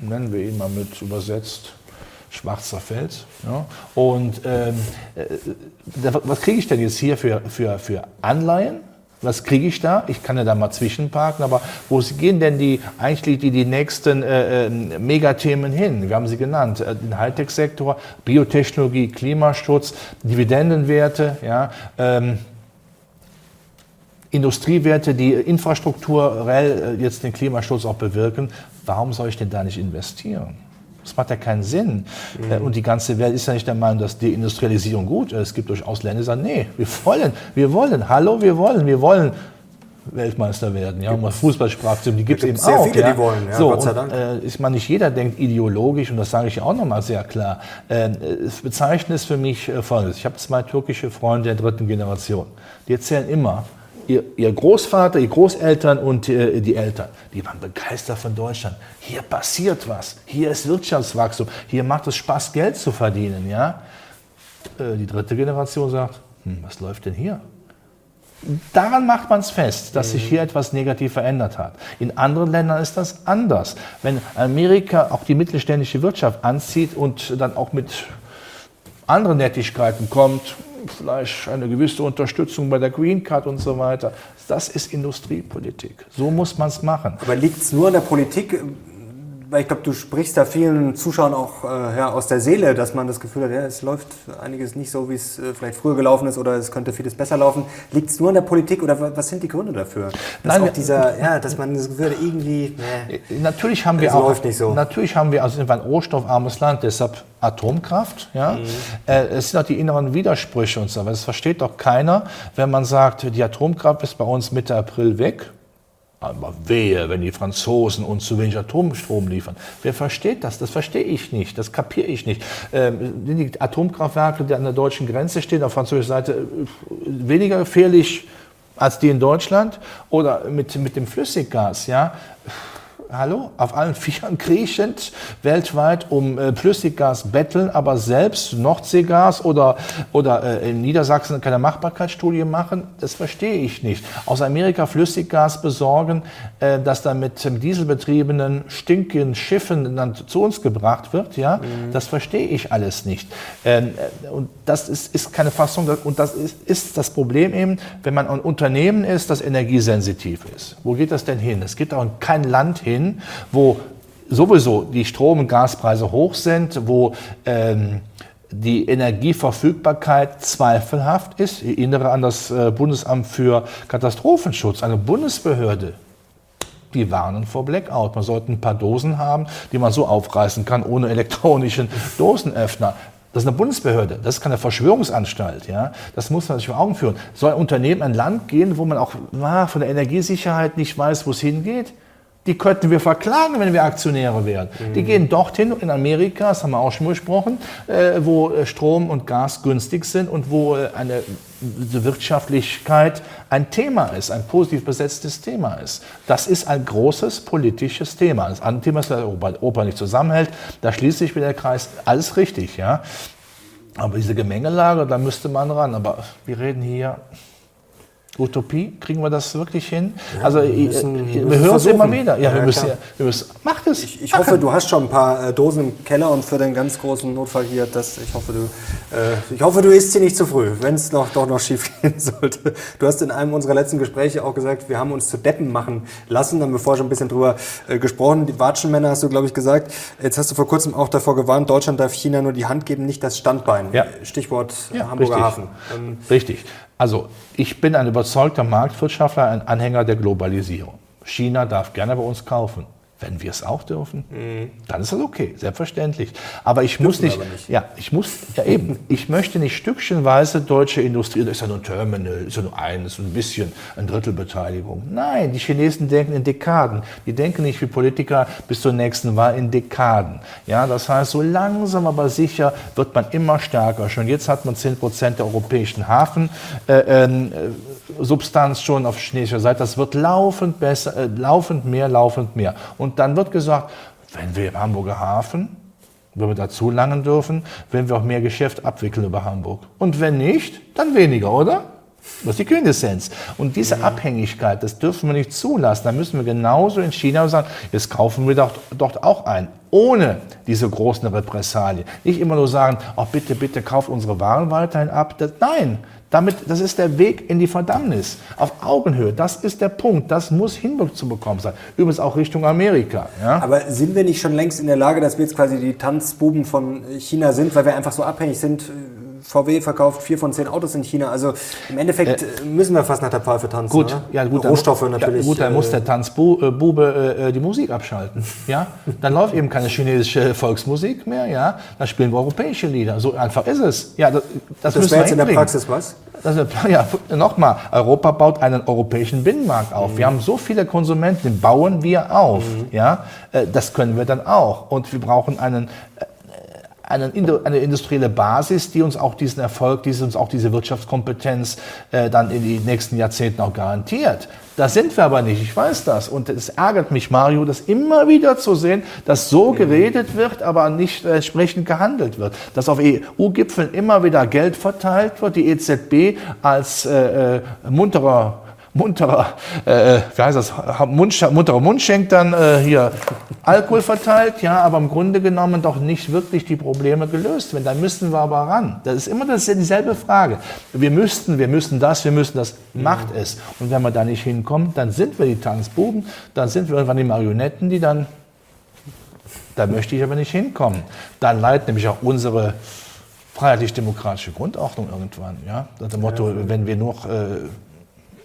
nennen wir ihn mal mit übersetzt, schwarzer Fels. Ja. Und ähm, äh, was kriege ich denn jetzt hier für, für, für Anleihen? Was kriege ich da? Ich kann ja da mal zwischenparken, aber wo gehen denn die eigentlich die, die nächsten äh, äh, Megathemen hin? Wir haben sie genannt. Äh, den Hightech-Sektor, Biotechnologie, Klimaschutz, Dividendenwerte, ja, ähm, Industriewerte, die infrastrukturell äh, jetzt den Klimaschutz auch bewirken. Warum soll ich denn da nicht investieren? Das macht ja keinen Sinn. Mhm. Und die ganze Welt ist ja nicht der Meinung, dass die Industrialisierung gut ist. Es gibt durchaus Länder, die sagen, nee, wir wollen, wir wollen, hallo, wir wollen, wir wollen Weltmeister werden. Ja, um mal Fußballsprache zu die gibt es eben sehr auch. viele, ja. die wollen, ja, so, Gott sei Dank. Und, äh, ich meine, nicht jeder denkt ideologisch, und das sage ich auch nochmal sehr klar. Äh, es bezeichnet es für mich äh, Folgendes. Ich habe zwei türkische Freunde der dritten Generation. Die erzählen immer, ihr, ihr Großvater, ihr Großeltern und äh, die Eltern, die waren begeistert von Deutschland. Hier passiert was, hier ist Wirtschaftswachstum, hier macht es Spaß, Geld zu verdienen. Ja? Äh, die dritte Generation sagt, hm, was läuft denn hier? Daran macht man es fest, dass sich hier etwas negativ verändert hat. In anderen Ländern ist das anders. Wenn Amerika auch die mittelständische Wirtschaft anzieht und dann auch mit anderen Nettigkeiten kommt, vielleicht eine gewisse Unterstützung bei der Green Card und so weiter. Das ist Industriepolitik. So muss man es machen. Aber liegt es nur an der Politik? Weil ich glaube, du sprichst da vielen Zuschauern auch äh, ja, aus der Seele, dass man das Gefühl hat, ja, es läuft einiges nicht so, wie es äh, vielleicht früher gelaufen ist oder es könnte vieles besser laufen. Liegt es nur an der Politik oder was sind die Gründe dafür? Dass Nein, dieser, ja, dass man das Gefühl hat, irgendwie, nee, natürlich haben wir auch, läuft nicht so. Natürlich haben wir, also sind wir ein rohstoffarmes Land, deshalb Atomkraft. Ja? Mhm. Äh, es sind auch die inneren Widersprüche und so. Aber das versteht doch keiner, wenn man sagt, die Atomkraft ist bei uns Mitte April weg aber wehe, wenn die Franzosen uns zu wenig Atomstrom liefern. Wer versteht das? Das verstehe ich nicht. Das kapiere ich nicht. Ähm, die Atomkraftwerke, die an der deutschen Grenze stehen, auf französischer Seite, äh, weniger gefährlich als die in Deutschland? Oder mit, mit dem Flüssiggas, ja? Hallo, auf allen Vieren kriechend weltweit um äh, Flüssiggas betteln, aber selbst Nordseegas oder, oder äh, in Niedersachsen keine Machbarkeitsstudie machen, das verstehe ich nicht. Aus Amerika Flüssiggas besorgen, äh, das dann mit dieselbetriebenen stinkenden Schiffen dann zu uns gebracht wird, ja, mhm. das verstehe ich alles nicht. Ähm, äh, und das ist, ist keine Fassung, und das ist, ist das Problem eben, wenn man ein Unternehmen ist, das energiesensitiv ist. Wo geht das denn hin? Es geht auch in kein Land hin, hin, wo sowieso die Strom- und Gaspreise hoch sind, wo ähm, die Energieverfügbarkeit zweifelhaft ist. Ich erinnere an das äh, Bundesamt für Katastrophenschutz, eine Bundesbehörde. Die warnen vor Blackout. Man sollte ein paar Dosen haben, die man so aufreißen kann, ohne elektronischen Dosenöffner. Das ist eine Bundesbehörde, das ist keine Verschwörungsanstalt. Ja? Das muss man sich vor Augen führen. Soll ein Unternehmen ein Land gehen, wo man auch na, von der Energiesicherheit nicht weiß, wo es hingeht? Die könnten wir verklagen, wenn wir Aktionäre wären. Mhm. Die gehen dorthin in Amerika, das haben wir auch schon besprochen, äh, wo äh, Strom und Gas günstig sind und wo äh, eine Wirtschaftlichkeit ein Thema ist, ein positiv besetztes Thema ist. Das ist ein großes politisches Thema. Das andere Thema ist, dass Europa nicht zusammenhält. Da schließt sich wieder der Kreis. Alles richtig, ja. Aber diese Gemengelage, da müsste man ran. Aber wir reden hier Utopie? Kriegen wir das wirklich hin? Ja, also wir, müssen, wir, wir hören es immer wieder. Ja, ja wir, müssen, wir müssen, macht es. Ich, ich hoffe, du hast schon ein paar äh, Dosen im Keller und für den ganz großen Notfall hier, das, ich, hoffe, du, äh, ich hoffe, du isst sie nicht zu früh, wenn es noch, doch noch schief gehen sollte. Du hast in einem unserer letzten Gespräche auch gesagt, wir haben uns zu Deppen machen lassen. Da haben wir vorher schon ein bisschen drüber äh, gesprochen. Die Watschenmänner hast du, glaube ich, gesagt. Jetzt hast du vor kurzem auch davor gewarnt, Deutschland darf China nur die Hand geben, nicht das Standbein. Ja. Stichwort ja, Hamburger richtig. Hafen. Ähm, richtig. Also ich bin ein überzeugter Marktwirtschaftler, ein Anhänger der Globalisierung. China darf gerne bei uns kaufen. Wenn wir es auch dürfen, mhm. dann ist das okay, selbstverständlich. Aber ich Dürfen muss nicht, nicht, ja, ich muss, ja eben, ich möchte nicht stückchenweise deutsche Industrie, das ist ja nur ein Terminal, ist ja nur eines, ein bisschen, ein Drittel Beteiligung. Nein, die Chinesen denken in Dekaden. Die denken nicht wie Politiker bis zur nächsten Wahl in Dekaden. Ja, das heißt, so langsam aber sicher wird man immer stärker. Schon jetzt hat man 10 Prozent der europäischen Hafensubstanz äh, äh, schon auf chinesischer Seite. Das wird laufend besser, äh, laufend mehr, laufend mehr. Und und dann wird gesagt, wenn wir im Hamburger Hafen, wenn wir dazu langen dürfen, werden wir auch mehr Geschäft abwickeln über Hamburg. Und wenn nicht, dann weniger, oder? Das ist die Quintessenz. Und diese mhm. Abhängigkeit, das dürfen wir nicht zulassen. Da müssen wir genauso in China sagen, jetzt kaufen wir doch dort auch ein. Ohne diese großen Repressalien. Nicht immer nur sagen, oh, bitte, bitte kauft unsere Waren weiterhin ab. Das, nein, damit, das ist der Weg in die Verdammnis. Auf Augenhöhe. Das ist der Punkt. Das muss hinzubekommen sein. Übrigens auch Richtung Amerika. Ja? Aber sind wir nicht schon längst in der Lage, dass wir jetzt quasi die Tanzbuben von China sind, weil wir einfach so abhängig sind VW verkauft vier von zehn Autos in China. Also im Endeffekt äh, müssen wir fast nach der Pfeife tanzen. Gut, oder? ja, gut. Rohstoffe dann, natürlich. Ja, gut, dann äh, muss der Tanzbube äh, die Musik abschalten. Ja, dann läuft eben keine chinesische Volksmusik mehr. Ja, dann spielen wir europäische Lieder. So einfach ist es. Ja, das, das, das wäre jetzt in der Praxis was? Das, ja, nochmal, Europa baut einen europäischen Binnenmarkt auf. Mhm. Wir haben so viele Konsumenten, den bauen wir auf. Mhm. Ja, äh, das können wir dann auch. Und wir brauchen einen eine, eine industrielle Basis, die uns auch diesen Erfolg, die uns auch diese Wirtschaftskompetenz äh, dann in den nächsten Jahrzehnten auch garantiert. Da sind wir aber nicht, ich weiß das. Und es ärgert mich, Mario, das immer wieder zu sehen, dass so geredet wird, aber nicht entsprechend gehandelt wird. Dass auf EU-Gipfeln immer wieder Geld verteilt wird, die EZB als äh, äh munterer munterer, äh, wie heißt das, Mund, munterer Mundschenk dann äh, hier Alkohol verteilt, ja, aber im Grunde genommen doch nicht wirklich die Probleme gelöst werden. Dann müssten wir aber ran. Das ist immer das, dieselbe Frage. Wir müssten, wir müssen das, wir müssen das, macht es. Und wenn wir da nicht hinkommen, dann sind wir die Tanzbuben, dann sind wir irgendwann die Marionetten, die dann, da möchte ich aber nicht hinkommen. Dann leidet nämlich auch unsere freiheitlich-demokratische Grundordnung irgendwann. Ja? Das Motto, wenn wir noch äh,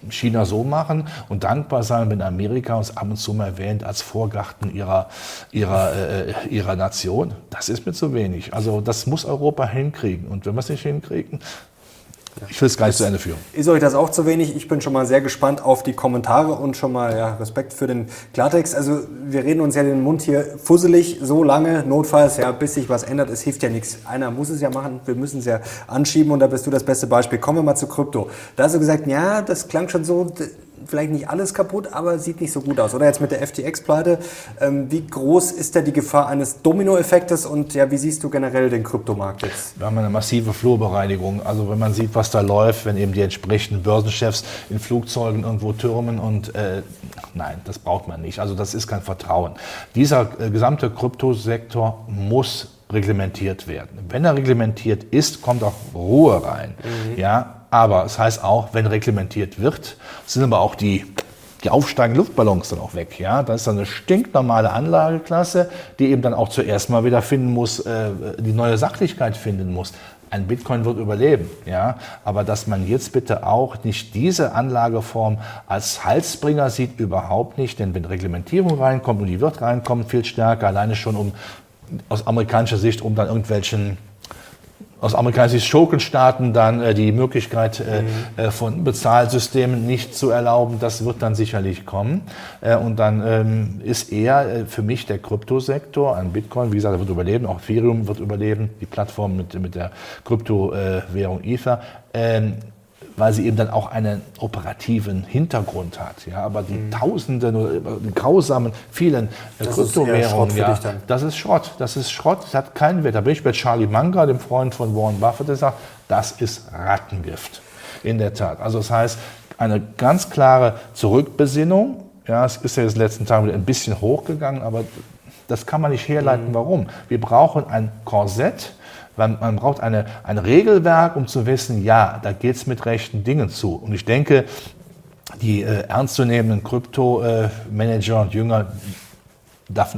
China so machen und dankbar sein, wenn Amerika uns ab und zu mal erwähnt als Vorgarten ihrer, ihrer, äh, ihrer Nation. Das ist mir zu wenig. Also das muss Europa hinkriegen. Und wenn wir es nicht hinkriegen, ich will es gar nicht zu Ende führen. Ist euch das auch zu wenig? Ich bin schon mal sehr gespannt auf die Kommentare und schon mal ja, Respekt für den Klartext. Also wir reden uns ja den Mund hier fusselig so lange, notfalls, ja, bis sich was ändert. Es hilft ja nichts. Einer muss es ja machen, wir müssen es ja anschieben und da bist du das beste Beispiel. Kommen wir mal zu Krypto. Da hast du gesagt, ja, das klang schon so, vielleicht nicht alles kaputt, aber sieht nicht so gut aus. Oder jetzt mit der FTX-Pleite. Ähm, wie groß ist da die Gefahr eines Dominoeffektes und ja, wie siehst du generell den Kryptomarkt jetzt? Wir haben eine massive Flurbereinigung. Also wenn man sieht, was da läuft, wenn eben die entsprechenden Börsenchefs in Flugzeugen irgendwo türmen und äh, nein, das braucht man nicht. Also das ist kein Vertrauen. Dieser äh, gesamte Kryptosektor muss reglementiert werden. Wenn er reglementiert ist, kommt auch Ruhe rein. Mhm. Ja, aber es heißt auch, wenn reglementiert wird, sind aber auch die, die aufsteigenden Luftballons dann auch weg. Ja? Das ist dann eine stinknormale Anlageklasse, die eben dann auch zuerst mal wieder finden muss, äh, die neue Sachlichkeit finden muss. Ein Bitcoin wird überleben, ja, aber dass man jetzt bitte auch nicht diese Anlageform als Halsbringer sieht, überhaupt nicht, denn wenn Reglementierung reinkommt und die wird reinkommen, viel stärker, alleine schon um aus amerikanischer Sicht, um dann irgendwelchen aus amerikanischen Schurkenstaaten dann äh, die Möglichkeit äh, mhm. äh, von Bezahlsystemen nicht zu erlauben, das wird dann sicherlich kommen. Äh, und dann ähm, ist eher äh, für mich der Kryptosektor, ein Bitcoin, wie gesagt, wird überleben, auch Ethereum wird überleben, die Plattform mit, mit der Kryptowährung Ether. Ähm, weil sie eben dann auch einen operativen Hintergrund hat. Ja, aber die mhm. Tausenden oder die grausamen vielen äh, Kryptowährungen, ja, das ist Schrott. Das ist Schrott. Das hat keinen Wert. Da bin ich bei Charlie Munger, dem Freund von Warren Buffett, der sagt, das ist Rattengift. In der Tat. Also das heißt, eine ganz klare Zurückbesinnung. Ja, es ist ja jetzt in den letzten Tagen wieder ein bisschen hochgegangen, aber das kann man nicht herleiten. Mhm. Warum? Wir brauchen ein Korsett, man, man braucht eine, ein Regelwerk, um zu wissen, ja, da geht es mit rechten Dingen zu. Und ich denke, die äh, ernstzunehmenden Krypto-Manager und Jünger,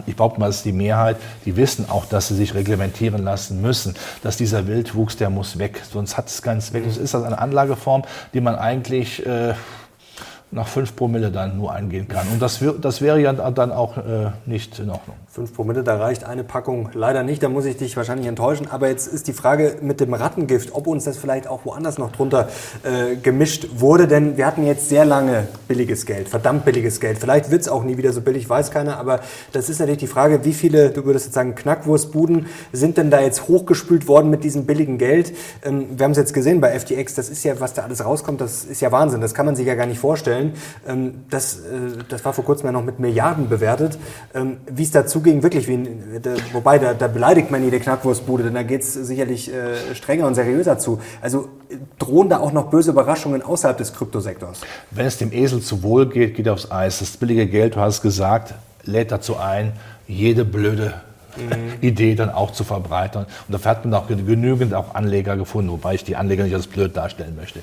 ich behaupte mal, das ist die Mehrheit, die wissen auch, dass sie sich reglementieren lassen müssen, dass dieser Wildwuchs, der muss weg, sonst hat es keinen Zweck. Das ist das eine Anlageform, die man eigentlich... Äh, nach 5 Promille dann nur eingehen kann. Und das, das wäre ja dann auch äh, nicht in Ordnung. 5 Promille, da reicht eine Packung leider nicht, da muss ich dich wahrscheinlich enttäuschen. Aber jetzt ist die Frage mit dem Rattengift, ob uns das vielleicht auch woanders noch drunter äh, gemischt wurde. Denn wir hatten jetzt sehr lange billiges Geld, verdammt billiges Geld. Vielleicht wird es auch nie wieder so billig, weiß keiner. Aber das ist natürlich die Frage, wie viele, du würdest jetzt sagen, Knackwurstbuden sind denn da jetzt hochgespült worden mit diesem billigen Geld? Ähm, wir haben es jetzt gesehen bei FTX, das ist ja, was da alles rauskommt, das ist ja Wahnsinn. Das kann man sich ja gar nicht vorstellen. stellen. Ähm, das, äh, das war vor kurzem ja noch mit Milliarden bewertet. Ähm, wie es dazu ging, wirklich, wie, wobei da, da beleidigt man jede Knackwurstbude, denn da geht es sicherlich äh, strenger und seriöser zu. Also drohen da auch noch böse Überraschungen außerhalb des Kryptosektors? Wenn es dem Esel zu wohl geht, geht aufs Eis. Das billige Geld, du hast gesagt, lädt dazu ein, jede blöde. Idee dann auch zu verbreitern. Und dafür hat man auch genügend auch Anleger gefunden, wobei ich die Anleger nicht als blöd darstellen möchte.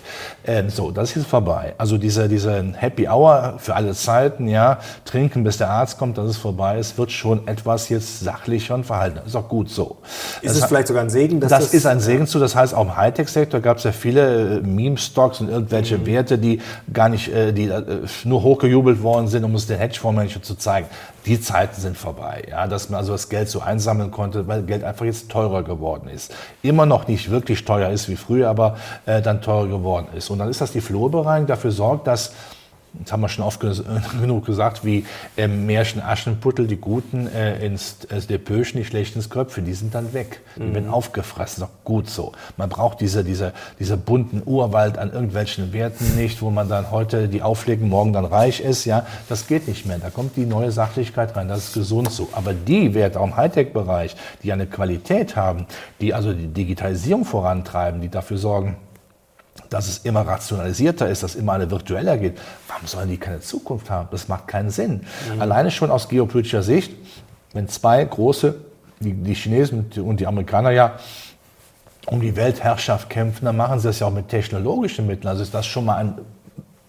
Ähm, so, das ist jetzt vorbei. Also diese, diese Happy Hour für alle Zeiten, ja, trinken bis der Arzt kommt, dass es vorbei ist, wird schon etwas jetzt sachlicher und verhalten. Ist auch gut so. Ist das es vielleicht sogar ein Segen? das, das ist ein Segen zu. Das heißt, auch im Hightech-Sektor gab es ja viele äh, Meme-Stocks und irgendwelche mhm. Werte, die gar nicht, äh, die äh, nur hochgejubelt worden sind, um es den Hedgefondsmanager zu zeigen. Die Zeiten sind vorbei, ja, dass man also das Geld so einsammeln konnte, weil Geld einfach jetzt teurer geworden ist. Immer noch nicht wirklich teuer ist wie früher, aber äh, dann teurer geworden ist. Und dann ist das die Flurbereinigung, dafür sorgt, dass das haben wir schon oft genug gesagt, wie äh, Märchen Aschenputtel, die Guten äh, ins äh, Depöchen, die Schlechten ins Köpfchen, die sind dann weg. Die mhm. werden aufgefressen, ist auch gut so. Man braucht diese, diese, diese bunten Urwald an irgendwelchen Werten nicht, wo man dann heute die auflegen, morgen dann reich ist. Ja, das geht nicht mehr. Da kommt die neue Sachlichkeit rein, das ist gesund so. Aber die Werte auch im Hightech-Bereich, die eine Qualität haben, die also die Digitalisierung vorantreiben, die dafür sorgen, dass es immer rationalisierter ist, dass immer alle virtueller geht, warum sollen die keine Zukunft haben? Das macht keinen Sinn. Mhm. Alleine schon aus geopolitischer Sicht, wenn zwei große, die, die Chinesen und die Amerikaner ja, um die Weltherrschaft kämpfen, dann machen sie das ja auch mit technologischen Mitteln. Also ist das schon mal ein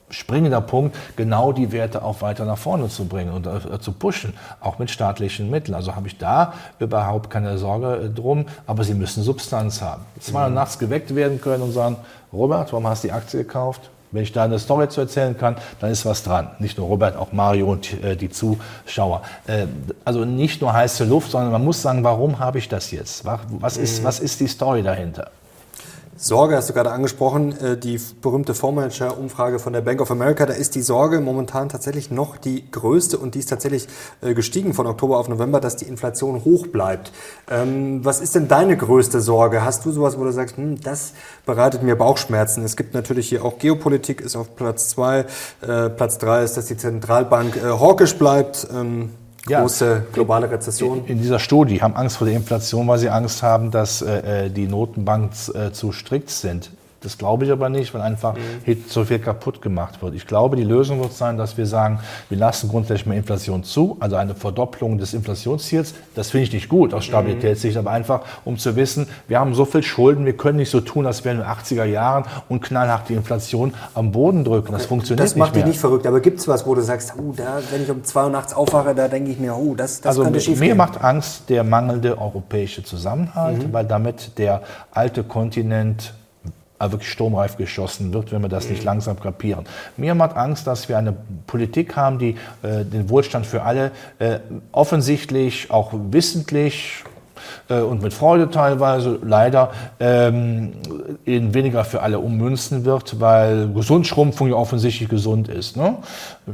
springender Punkt, genau die Werte auch weiter nach vorne zu bringen und äh, zu pushen, auch mit staatlichen Mitteln. Also habe ich da überhaupt keine Sorge äh, drum, aber sie müssen Substanz haben. Zweimal mhm. nachts geweckt werden können und sagen, Robert, warum hast du die Aktie gekauft? Wenn ich da eine Story zu erzählen kann, dann ist was dran. Nicht nur Robert, auch Mario und äh, die Zuschauer. Äh, also nicht nur heiße Luft, sondern man muss sagen, warum habe ich das jetzt? Was ist, mhm. was ist die Story dahinter? Sorge hast du gerade angesprochen, äh, die berühmte Fondsmanager-Umfrage von der Bank of America, da ist die Sorge momentan tatsächlich noch die größte und die ist tatsächlich äh, gestiegen von Oktober auf November, dass die Inflation hoch bleibt. Ähm, was ist denn deine größte Sorge? Hast du sowas, wo du sagst, hm, das bereitet mir Bauchschmerzen? Es gibt natürlich hier auch Geopolitik, ist auf Platz zwei, äh, Platz drei ist, dass die Zentralbank hawkisch bleibt. Große ja, globale Rezession. In dieser Studie haben Angst vor der Inflation, weil sie Angst haben, dass äh, die Notenbanken äh, zu strikt sind. Das glaube ich aber nicht, weil einfach mhm. so viel kaputt gemacht wird. Ich glaube, die Lösung wird sein, dass wir sagen, wir lassen grundsätzlich mehr Inflation zu, also eine Verdopplung des Inflationsziels. Das finde ich nicht gut aus Stabilitätssicht, mhm. aber einfach, um zu wissen, wir haben so viel Schulden, wir können nicht so tun, als wären wir in den 80er Jahren und knallhart die Inflation am Boden drücken. Das funktioniert nicht. Das macht dich nicht verrückt, aber gibt es was, wo du sagst, oh, da, wenn ich um zwei Uhr nachts aufwache, da denke ich mir, oh, das, das also könnte schief Mir macht Angst der mangelnde europäische Zusammenhalt, mhm. weil damit der alte Kontinent wirklich sturmreif geschossen wird, wenn wir das nicht langsam kapieren. Mir macht Angst, dass wir eine Politik haben, die äh, den Wohlstand für alle äh, offensichtlich, auch wissentlich äh, und mit Freude teilweise leider ähm, in weniger für alle ummünzen wird, weil Gesundschrumpfung ja offensichtlich gesund ist. Ne?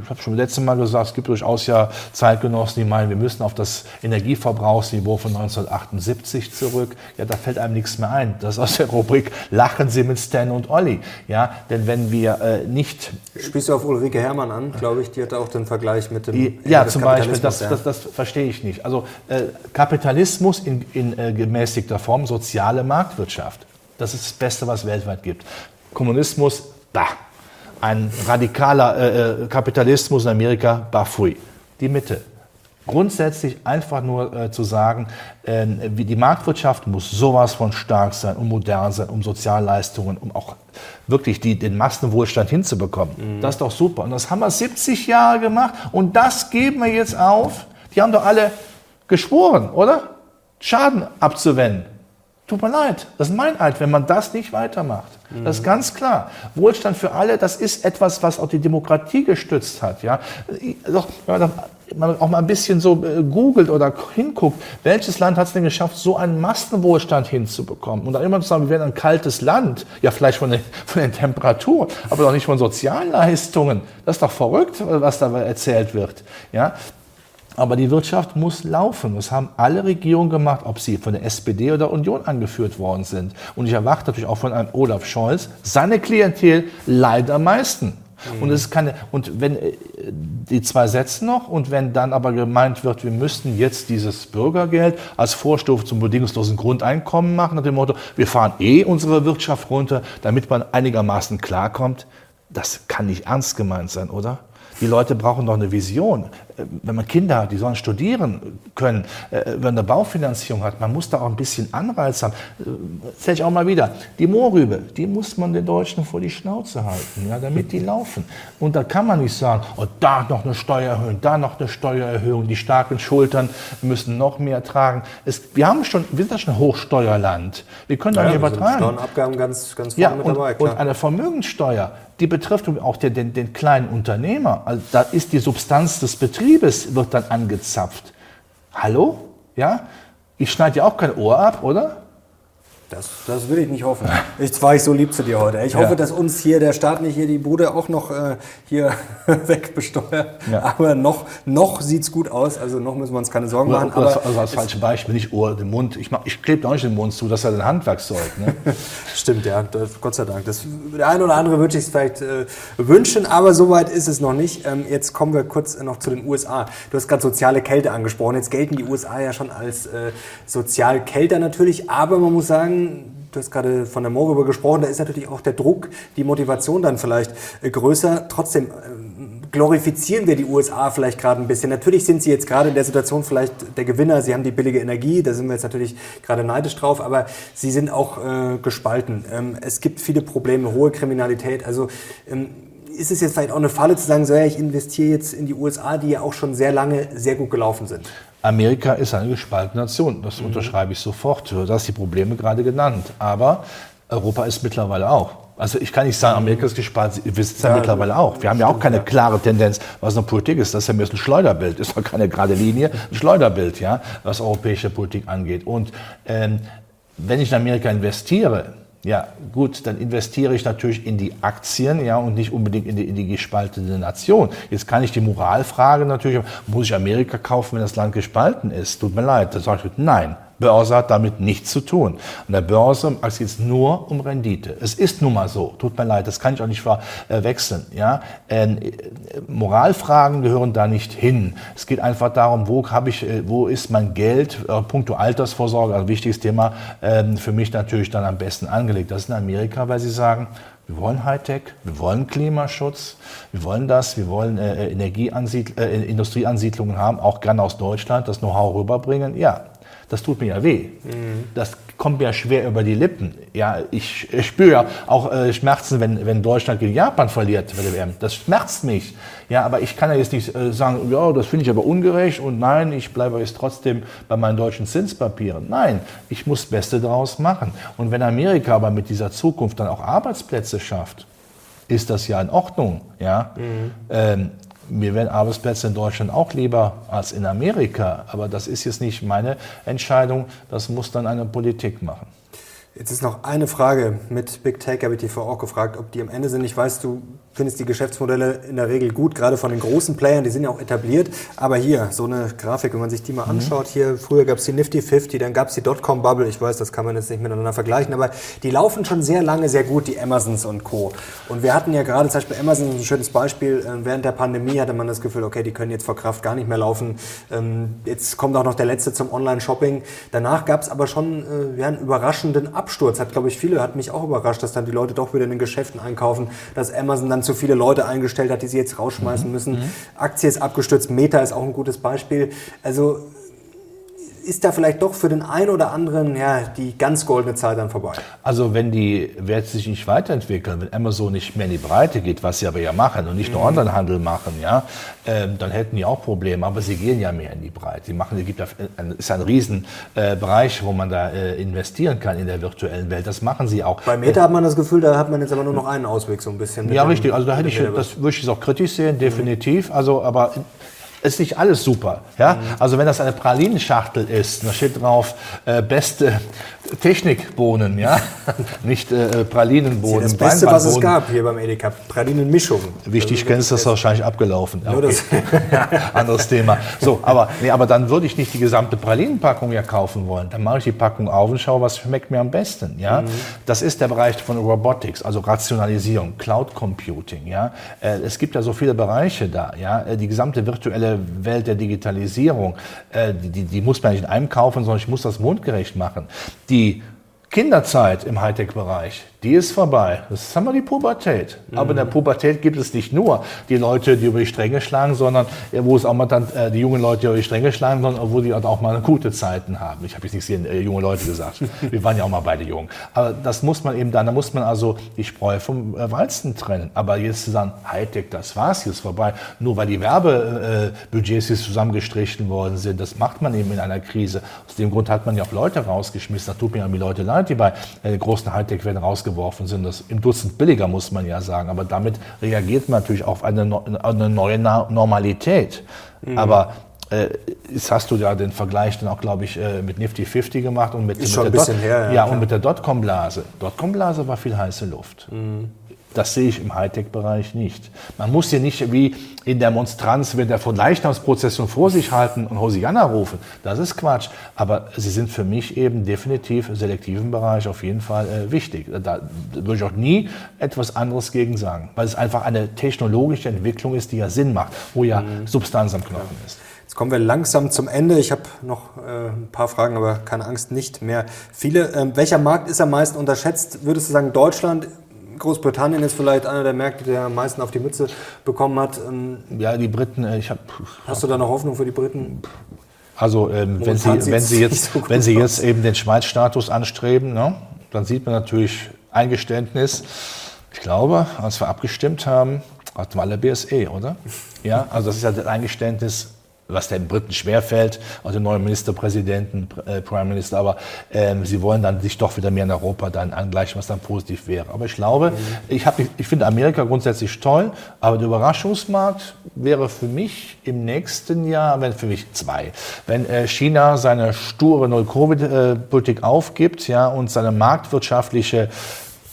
Ich habe schon letztes Mal gesagt, es gibt durchaus ja Zeitgenossen, die meinen, wir müssen auf das Energieverbrauchsniveau von 1978 zurück. Ja, da fällt einem nichts mehr ein. Das ist aus der Rubrik Lachen Sie mit Stan und Olli. Ja, denn wenn wir äh, nicht... Spielst du auf Ulrike Herrmann an, glaube ich, die hatte auch den Vergleich mit dem... Ja, zum Beispiel, das, das, das, verstehe ich nicht. Also äh, Kapitalismus in, in äh, gemäßigter Form, soziale Marktwirtschaft. Das ist das Beste, was es weltweit gibt. Kommunismus, bah ein radikaler äh, äh, Kapitalismus in Amerika, bafui. Die Mitte. Grundsätzlich einfach nur äh, zu sagen, äh, wie die Marktwirtschaft muss sowas von stark sein, um modern sein, um Sozialleistungen, um auch wirklich die, den Massenwohlstand hinzubekommen. Mhm. Das ist doch super. Und das haben wir 70 Jahre gemacht und das geben wir jetzt auf. Die haben doch alle geschworen, oder? Schaden abzuwenden. Tut mir leid, das ist mein Eid, wenn man das nicht weitermacht. Mhm. Das ist ganz klar. Wohlstand für alle, das ist etwas, was auch die Demokratie gestützt hat. Ja? Doch, wenn man auch mal ein bisschen so äh, googelt oder hinguckt, welches Land hat es denn geschafft, so einen Massenwohlstand hinzubekommen? Und dann immer zu sagen, wir werden ein kaltes Land, ja vielleicht von den, von den Temperaturen, aber doch nicht von Sozialleistungen. Das ist doch verrückt, was da erzählt wird. Ja? Aber die Wirtschaft muss laufen. Das haben alle Regierungen gemacht, ob sie von der SPD oder Union angeführt worden sind. Und ich erwarte natürlich auch von einem Olaf Scholz, seine Klientel leider am meisten. Mhm. Und es keine, und wenn äh, die zwei Sätze noch und wenn dann aber gemeint wird, wir müssten jetzt dieses Bürgergeld als Vorstufe zum bedingungslosen Grundeinkommen machen, nach dem Motto, wir fahren eh unsere Wirtschaft runter, damit man einigermaßen klarkommt, das kann nicht ernst gemeint sein, oder? Die Leute brauchen doch eine Vision. Wenn man Kinder hat, die sollen studieren können, äh, wenn man eine Baufinanzierung hat, man muss da auch ein bisschen Anreiz haben. Das äh, ich auch mal wieder. Die Mohrrübe, die muss man den Deutschen vor die Schnauze halten, ja, damit die laufen. Und da kann man nicht sagen, oh, da noch eine Steuererhöhung, da noch eine Steuererhöhung, die starken Schultern müssen noch mehr tragen. Es, wir, haben schon, wir sind ja schon Hochsteuerland. Wir können da ja, nicht übertragen. Steuernabgaben ganz, ganz vorne ja, mit und, dabei. Klar. Und eine Vermögenssteuer, die betrifft auch den, den, den kleinen Unternehmer. Also da ist die Substanz des Betriebes, wird dann angezapft. Hallo? Ja? Ich schneide ja auch kein Ohr ab, oder? Das, das will ich nicht hoffen. Jetzt war ich so lieb zu dir heute. Ich hoffe, ja. dass uns hier der Staat nicht hier die Bude auch noch äh, hier wegbesteuert. Ja. Aber noch, noch sieht es gut aus. Also noch müssen wir uns keine Sorgen machen. Oder, aber also als falsche Beispiel, nicht Ohr, den Mund. Ich, ich klebe auch nicht den Mund zu, das ist ja ein Handwerkszeug. Ne? Stimmt, ja. Das, Gott sei Dank. Das, der eine oder andere würde sich es vielleicht äh, wünschen, aber soweit ist es noch nicht. Ähm, jetzt kommen wir kurz noch zu den USA. Du hast gerade soziale Kälte angesprochen. Jetzt gelten die USA ja schon als äh, Sozialkälter natürlich. Aber man muss sagen, du hast gerade von der Moorrübe gesprochen, da ist natürlich auch der Druck, die Motivation dann vielleicht äh, größer. Trotzdem ähm, glorifizieren wir die USA vielleicht gerade ein bisschen. Natürlich sind sie jetzt gerade in der Situation vielleicht der Gewinner. Sie haben die billige Energie, da sind wir jetzt natürlich gerade neidisch drauf, aber sie sind auch äh, gespalten. Ähm, es gibt viele Probleme, hohe Kriminalität. Also ähm, ist es jetzt vielleicht auch eine Falle zu sagen, so ja, ich investiere jetzt in die USA, die ja auch schon sehr lange sehr gut gelaufen sind? Amerika ist eine gespaltene Nation. Das mhm. unterschreibe ich sofort. Du hast die Probleme gerade genannt. Aber Europa ist mittlerweile auch. Also ich kann nicht sagen, Amerika ist gespalten, wir sind ja, ja mittlerweile auch. Wir haben ja auch keine klare Tendenz, was eine Politik ist. Das ist ja mehr ein Schleuderbild, ist doch keine gerade Linie, ein Schleuderbild, ja, was europäische Politik angeht. Und ähm, wenn ich in Amerika investiere, ja, gut, dann investiere ich natürlich in die Aktien, ja, und nicht unbedingt in die, in die gespaltene Nation. Jetzt kann ich die Moralfrage natürlich, muss ich Amerika kaufen, wenn das Land gespalten ist? Tut mir leid. Da sage ich, nein. Börse hat damit nichts zu tun. An der Börse geht es nur um Rendite. Es ist nun mal so. Tut mir leid, das kann ich auch nicht verwechseln. Ja? Ähm, Moralfragen gehören da nicht hin. Es geht einfach darum, wo, ich, äh, wo ist mein Geld, äh, puncto Altersvorsorge, ein wichtiges Thema, äh, für mich natürlich dann am besten angelegt. Das ist in Amerika, weil sie sagen, wir wollen Hightech, wir wollen Klimaschutz, wir wollen das, wir wollen äh, äh, Industrieansiedlungen haben, auch gerne aus Deutschland, das Know-how rüberbringen. Ja, das tut mir ja weh. Mhm. Das kommt mir ja schwer über die Lippen. Ja, ich, ich spüre ja auch äh, Schmerzen, wenn, wenn Deutschland gegen Japan verliert bei der WM. Das schmerzt mich. Ja, aber ich kann ja jetzt nicht äh, sagen, ja, das finde ich aber ungerecht und nein, ich bleibe jetzt trotzdem bei meinen deutschen Zinspapieren. Nein, ich muss das Beste daraus machen. Und wenn Amerika aber mit dieser Zukunft dann auch Arbeitsplätze schafft, ist das ja in Ordnung. Ja? Mhm. Ähm, mir wären Arbeitsplätze in Deutschland auch lieber als in Amerika, aber das ist jetzt nicht meine Entscheidung, das muss dann eine Politik machen. Jetzt ist noch eine Frage mit Big Tech, habe ich dich vorher auch gefragt, ob die am Ende sind. Ich weiß, du findest die Geschäftsmodelle in der Regel gut, gerade von den großen Playern, die sind ja auch etabliert. Aber hier, so eine Grafik, wenn man sich die mal mhm. anschaut, hier früher gab es die Nifty 50, dann gab es die Dotcom-Bubble, ich weiß, das kann man jetzt nicht miteinander vergleichen, aber die laufen schon sehr lange sehr gut, die Amazons und Co. Und wir hatten ja gerade, zum Beispiel Amazon ein schönes Beispiel, äh, während der Pandemie hatte man das Gefühl, okay, die können jetzt vor Kraft gar nicht mehr laufen. Ähm, jetzt kommt auch noch der letzte zum Online-Shopping. Danach gab es aber schon äh, ja, einen überraschenden Absturz, hat glaube ich viele, hat mich auch überrascht, dass dann die Leute doch wieder in den Geschäften einkaufen, dass Amazon dann zu viele Leute eingestellt hat, die sie jetzt rausschmeißen müssen. Mhm. Aktie ist abgestürzt, Meta ist auch ein gutes Beispiel. Also ist da vielleicht doch für den einen oder anderen ja, die ganz goldene Zeit dann vorbei. Also wenn die Werte sich nicht weiterentwickeln, wenn Amazon nicht mehr in die Breite geht, was sie aber ja machen und nicht mhm. nur Onlinehandel machen, ja, äh, dann hätten die auch Probleme. Aber sie gehen ja mehr in die Breite. Sie machen, es gibt ein, ist ein Riesenbereich, äh, wo man da äh, investieren kann in der virtuellen Welt. Das machen sie auch. Bei Meta hat man das Gefühl, da hat man jetzt aber nur noch einen Ausweg so ein bisschen. Ja, richtig. Also da hätte ich, das würde ich auch kritisch sehen, definitiv. Mhm. Also, aber ist nicht alles super. Ja? Mhm. Also wenn das eine Pralinenschachtel ist, da steht drauf äh, beste Technikbohnen, ja, nicht äh, Pralinenbohnen. Das Beste, was es gab hier beim Edeka, Pralinenmischung. Wichtig, kennst du das wahrscheinlich abgelaufen. Okay. Das ja, anderes Thema. So, aber, nee, aber dann würde ich nicht die gesamte Pralinenpackung ja kaufen wollen. Dann mache ich die Packung auf und schaue, was schmeckt mir am besten. Ja, mhm. das ist der Bereich von Robotics, also Rationalisierung, Cloud Computing. Ja, äh, es gibt ja so viele Bereiche da. Ja, äh, die gesamte virtuelle Welt der Digitalisierung, äh, die, die, die muss man nicht in einem kaufen, sondern ich muss das mundgerecht machen. Die Kinderzeit im Hightech-Bereich, die ist vorbei. Das haben wir die Pubertät. Mhm. Aber in der Pubertät gibt es nicht nur die Leute, die über die Stränge schlagen, sondern wo es auch mal dann äh, die jungen Leute, die über die Stränge schlagen, sondern wo die halt auch mal gute Zeiten haben. Ich habe jetzt nicht sehr äh, junge Leute gesagt. Wir waren ja auch mal beide jung. Aber das muss man eben dann, da muss man also die Spreu vom äh, Weizen trennen. Aber jetzt zu sagen, Hightech, das war's, ist vorbei, nur weil die Werbebudgets äh, zusammengestrichen worden sind, das macht man eben in einer Krise. Aus dem Grund hat man ja auch Leute rausgeschmissen. Da tut mir ja die Leute leid, die bei äh, großen Hightech werden rausgeworfen rausgeworfen sind. Das im Dutzend billiger, muss man ja sagen. Aber damit reagiert man natürlich auf eine, eine neue Normalität. Mhm. Aber äh, jetzt hast du ja den Vergleich dann auch, glaube ich, äh, mit Nifty 50 gemacht und mit, mit bisschen Dot, her, ja, ja und mit der Dotcom-Blase. Dotcom-Blase war viel heiße Luft. Mhm. Das sehe ich im Hightech-Bereich nicht. Man muss hier nicht wie in der Monstranz mit der Verleichnamsprozession vor sich halten und Hosianna rufen. Das ist Quatsch. Aber sie sind für mich eben definitiv im selektiven Bereich auf jeden Fall äh, wichtig. Da würde ich auch nie etwas anderes gegen sagen, weil es einfach eine technologische Entwicklung ist, die ja Sinn macht, wo ja mhm. Substanz am Knochen ist. Jetzt kommen wir langsam zum Ende. Ich habe noch äh, ein paar Fragen, aber keine Angst, nicht mehr viele. Ähm, welcher Markt ist am meisten unterschätzt? Würdest du sagen, Deutschland, Großbritannien ist vielleicht einer der Märkte, der am meisten auf die Mütze bekommen hat. Ähm, ja, die Briten, äh, ich habe. Hast du da noch Hoffnung für die Briten? Also ähm, wenn, sie, wenn, sie jetzt, so wenn sie jetzt eben den Schweiz-Status anstreben, ne, dann sieht man natürlich Eingeständnis. Ich glaube, als wir abgestimmt haben, hatten wir alle BSE, oder? Ja, also das ist ja das Eingeständnis, was den Briten schwerfällt, also den neuen Ministerpräsidenten, äh, Prime Minister, aber ähm, sie wollen dann sich doch wieder mehr in Europa dann angleichen, was dann positiv wäre. Aber ich glaube, mhm. ich, hab, ich finde Amerika grundsätzlich toll, aber der Überraschungsmarkt wäre für mich im nächsten Jahr, wenn für mich zwei, wenn äh, China seine sture Null-Covid-Politik aufgibt ja, und seine marktwirtschaftliche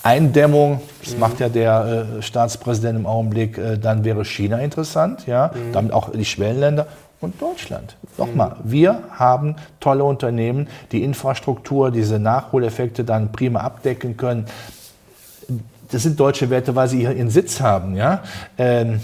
Eindämmung, das mhm. macht ja der äh, Staatspräsident im Augenblick, äh, dann wäre China interessant, ja, mhm. damit auch die Schwellenländer und Deutschland. Nochmal, wir haben tolle Unternehmen, die Infrastruktur, diese Nachholeffekte dann prima abdecken können. Das sind deutsche Werte, weil sie ihren Sitz haben. Ja? Ähm,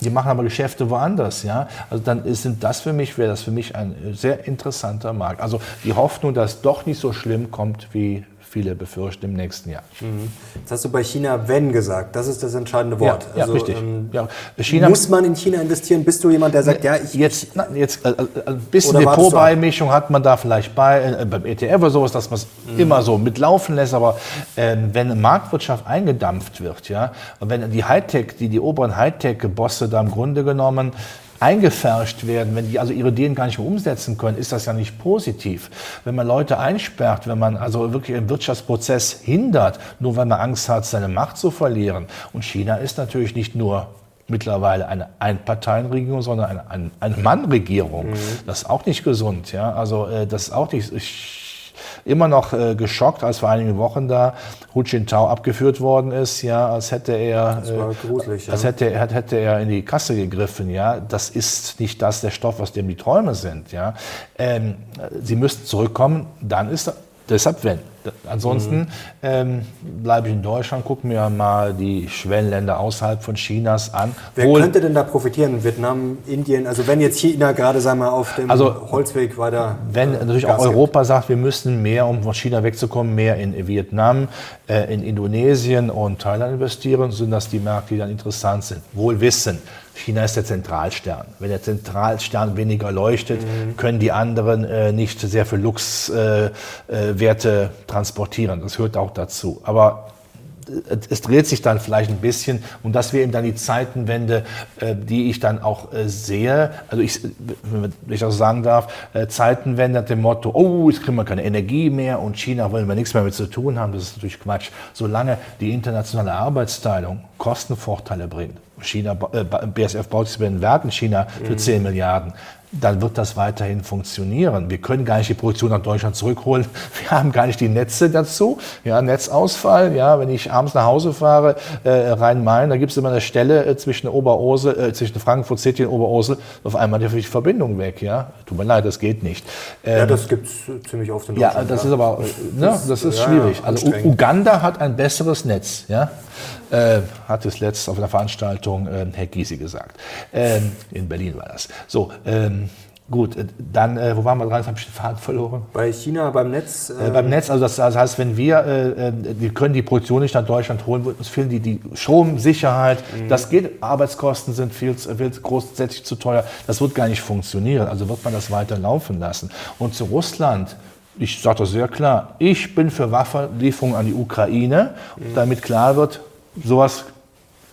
die machen aber Geschäfte woanders, ja. Also dann ist, das für mich, wäre das für mich ein sehr interessanter Markt. Also die Hoffnung, dass es doch nicht so schlimm kommt, wie viele befürchten im nächsten Jahr. Mhm. Jetzt hast du bei China wenn gesagt. Das ist das entscheidende Wort. Ja, also, richtig. Ähm, ja. China, muss man in China investieren? Bist du jemand, der sagt, ja, ich... Jetzt, na, jetzt äh, äh ein bisschen Depotbeimischung hat man da vielleicht bei, äh, beim ETF oder sowas, dass man es mhm. immer so mitlaufen lässt. Aber äh, wenn Marktwirtschaft eingedampft wird, ja, und wenn die Hightech, die, die oberen Hightech-Bosse da im Grunde genommen eingefärscht werden, wenn die also ihre Ideen gar nicht mehr umsetzen können, ist das ja nicht positiv. Wenn man Leute einsperrt, wenn man also wirklich einen Wirtschaftsprozess hindert, nur weil man Angst hat, seine Macht zu verlieren. Und China ist natürlich nicht nur mittlerweile eine Einparteienregierung, sondern eine, eine, eine Mannregierung. Mhm. Das ist auch nicht gesund. Ja? Also äh, das ist auch nicht. Immer noch äh, geschockt, als vor einigen Wochen da Hu Jintao abgeführt worden ist, ja, als hätte er, äh, als hätte, hätte er in die Kasse gegriffen, ja. Das ist nicht das der Stoff, aus dem die Träume sind, ja. Ähm, sie müssten zurückkommen, dann ist Deshalb wenn. Ansonsten mhm. ähm, bleibe ich in Deutschland, gucke mir mal die Schwellenländer außerhalb von Chinas an. Wer könnte denn da profitieren? Vietnam, Indien? Also wenn jetzt China gerade sagen wir, auf dem also, Holzweg weiter. Wenn äh, natürlich auch Europa gibt. sagt, wir müssen mehr, um von China wegzukommen, mehr in Vietnam, äh, in Indonesien und Thailand investieren, sind das die Märkte, die dann interessant sind. Wohl wissen. China ist der Zentralstern. Wenn der Zentralstern weniger leuchtet, mhm. können die anderen äh, nicht sehr viel Luxwerte äh, äh, transportieren. Das gehört auch dazu. Aber äh, es dreht sich dann vielleicht ein bisschen und das wäre eben dann die Zeitenwende, äh, die ich dann auch äh, sehe. Also ich, wenn ich das sagen darf, Zeitenwende nach dem Motto, oh, jetzt kriegen wir keine Energie mehr und China wollen wir nichts mehr mit zu tun haben. Das ist natürlich Quatsch. Solange die internationale Arbeitsteilung Kostenvorteile bringt. China, BSF baut sich ein Werk in China für 10 mhm. Milliarden dann wird das weiterhin funktionieren. Wir können gar nicht die Produktion nach Deutschland zurückholen. Wir haben gar nicht die Netze dazu. Ja, Netzausfall. Ja, wenn ich abends nach Hause fahre, äh, Rhein-Main, da gibt es immer eine Stelle äh, zwischen Oberursel, äh, zwischen Frankfurt City und Oberursel. Auf einmal ist die Verbindung weg. Ja, tut mir leid, das geht nicht. Ähm, ja, das gibt es ziemlich oft in Deutschland. Ja, das ja. ist aber, äh, ne, das ist ja, schwierig. also Uganda hat ein besseres Netz. Ja, äh, hat es letzt auf einer Veranstaltung äh, Herr Gysi gesagt. Ähm, in Berlin war das. So, ähm, Gut, äh, dann, äh, wo waren wir dran? Jetzt habe ich den Faden verloren. Bei China, beim Netz? Äh, beim Netz, also das, das, heißt, wenn wir, äh, äh, wir können die Produktion nicht nach Deutschland holen, uns fehlen die, die Stromsicherheit, mhm. das geht, Arbeitskosten sind viel, viel grundsätzlich zu teuer, das wird gar nicht funktionieren, also wird man das weiter laufen lassen. Und zu Russland, ich sage das sehr klar, ich bin für Waffenlieferungen an die Ukraine, mhm. damit klar wird, sowas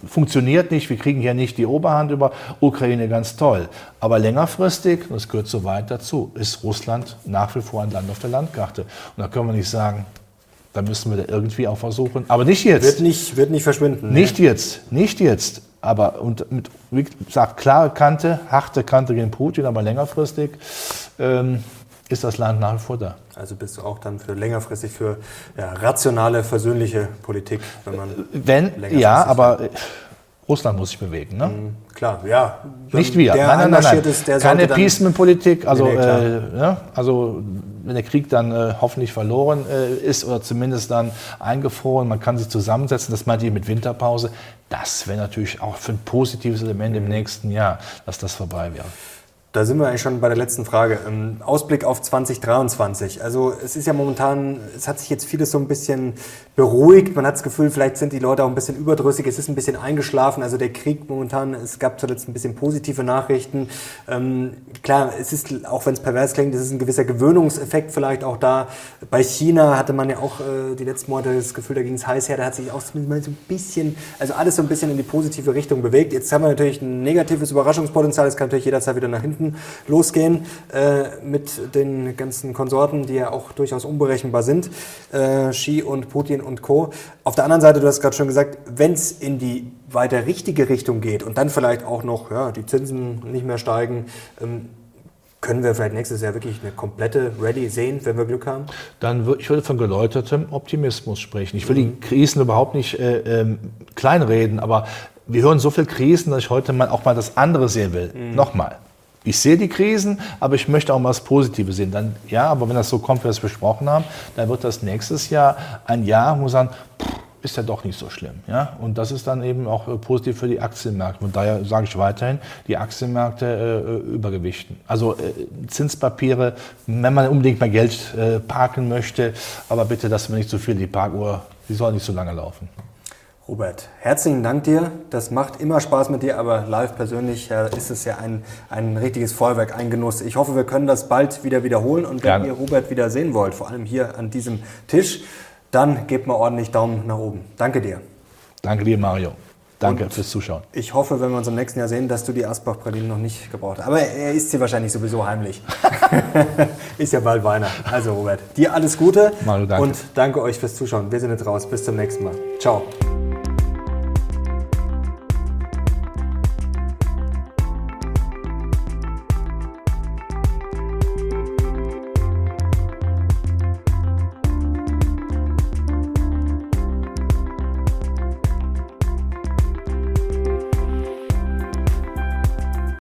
funktioniert nicht, wir kriegen hier nicht die Oberhand über Ukraine, ganz toll. Aber längerfristig, das gehört so weit dazu, ist Russland nach wie vor ein Land auf der Landkarte. Und da können wir nicht sagen, da müssen wir da irgendwie auch versuchen. Aber nicht jetzt. Wird nicht, wird nicht verschwinden. Nicht ne? jetzt, nicht jetzt. Aber und mit, wie gesagt, klare Kante, harte Kante gegen Putin, aber längerfristig. Ähm, ist das Land nach wie vor da. Also bist du auch dann für längerfristig für ja, rationale, versöhnliche Politik, wenn man. Wenn, ja, aber Russland muss sich bewegen, ne? Mhm, klar, ja. Nicht wir. Der nein, nein, nein. Ist, Keine Peaceman-Politik. Also, nee, nee, äh, ja, also wenn der Krieg dann äh, hoffentlich verloren äh, ist oder zumindest dann eingefroren, man kann sich zusammensetzen, das meinte ich mit Winterpause. Das wäre natürlich auch für ein positives Element mhm. im nächsten Jahr, dass das vorbei wäre. Da sind wir eigentlich schon bei der letzten Frage. Ähm, Ausblick auf 2023. Also es ist ja momentan, es hat sich jetzt vieles so ein bisschen beruhigt. Man hat das Gefühl, vielleicht sind die Leute auch ein bisschen überdrüssig. Es ist ein bisschen eingeschlafen. Also der Krieg momentan, es gab zuletzt ein bisschen positive Nachrichten. Ähm, klar, es ist, auch wenn es pervers klingt, es ist ein gewisser Gewöhnungseffekt vielleicht auch da. Bei China hatte man ja auch äh, die letzten Monate das Gefühl, da ging es heiß her. Da hat sich auch zumindest mal so ein bisschen, also alles so ein bisschen in die positive Richtung bewegt. Jetzt haben wir natürlich ein negatives Überraschungspotenzial. Es kann natürlich jederzeit wieder nach hinten hinten losgehen äh, mit den ganzen Konsorten, die ja auch durchaus unberechenbar sind, äh, Xi und Putin und Co. Auf der anderen Seite, du hast gerade schon gesagt, wenn es in die weiter richtige Richtung geht und dann vielleicht auch noch ja, die Zinsen nicht mehr steigen, ähm, können wir vielleicht nächstes Jahr wirklich eine komplette Ready sehen, wenn wir Glück haben? Dann würde ich würde von geläutertem Optimismus sprechen. Ich will mhm. die Krisen überhaupt nicht äh, ähm, kleinreden, aber wir hören so viele Krisen, dass ich heute mal auch mal das andere sehen will. Mhm. Nochmal ich sehe die Krisen, aber ich möchte auch mal das Positive sehen. Dann, ja, aber wenn das so kommt, wie wir es besprochen haben, dann wird das nächstes Jahr ein Jahr, wo wir sagen, pff, ist ja doch nicht so schlimm. Ja? Und das ist dann eben auch äh, positiv für die Aktienmärkte. Und daher sage ich weiterhin, die Aktienmärkte äh, äh, übergewichten. Also äh, Zinspapiere, wenn man unbedingt mal Geld äh, parken möchte, aber bitte, dass man nicht so viel die Parkuhr, die soll nicht so lange laufen. Robert, herzlichen Dank dir. Das macht immer Spaß mit dir, aber live persönlich ist es ja ein, ein richtiges Feuerwerk, ein Genuss. Ich hoffe, wir können das bald wieder wiederholen und wenn Gerne. ihr Robert wieder sehen wollt, vor allem hier an diesem Tisch, dann gebt mal ordentlich Daumen nach oben. Danke dir. Danke dir, Mario. Danke und fürs Zuschauen. Ich hoffe, wenn wir uns im nächsten Jahr sehen, dass du die Asbach-Pralinen noch nicht gebraucht hast. Aber er isst sie wahrscheinlich sowieso heimlich. ist ja bald Weihnachten. Also Robert, dir alles Gute. Mario, danke. Und danke euch fürs Zuschauen. Wir sind jetzt raus. Bis zum nächsten Mal. Ciao.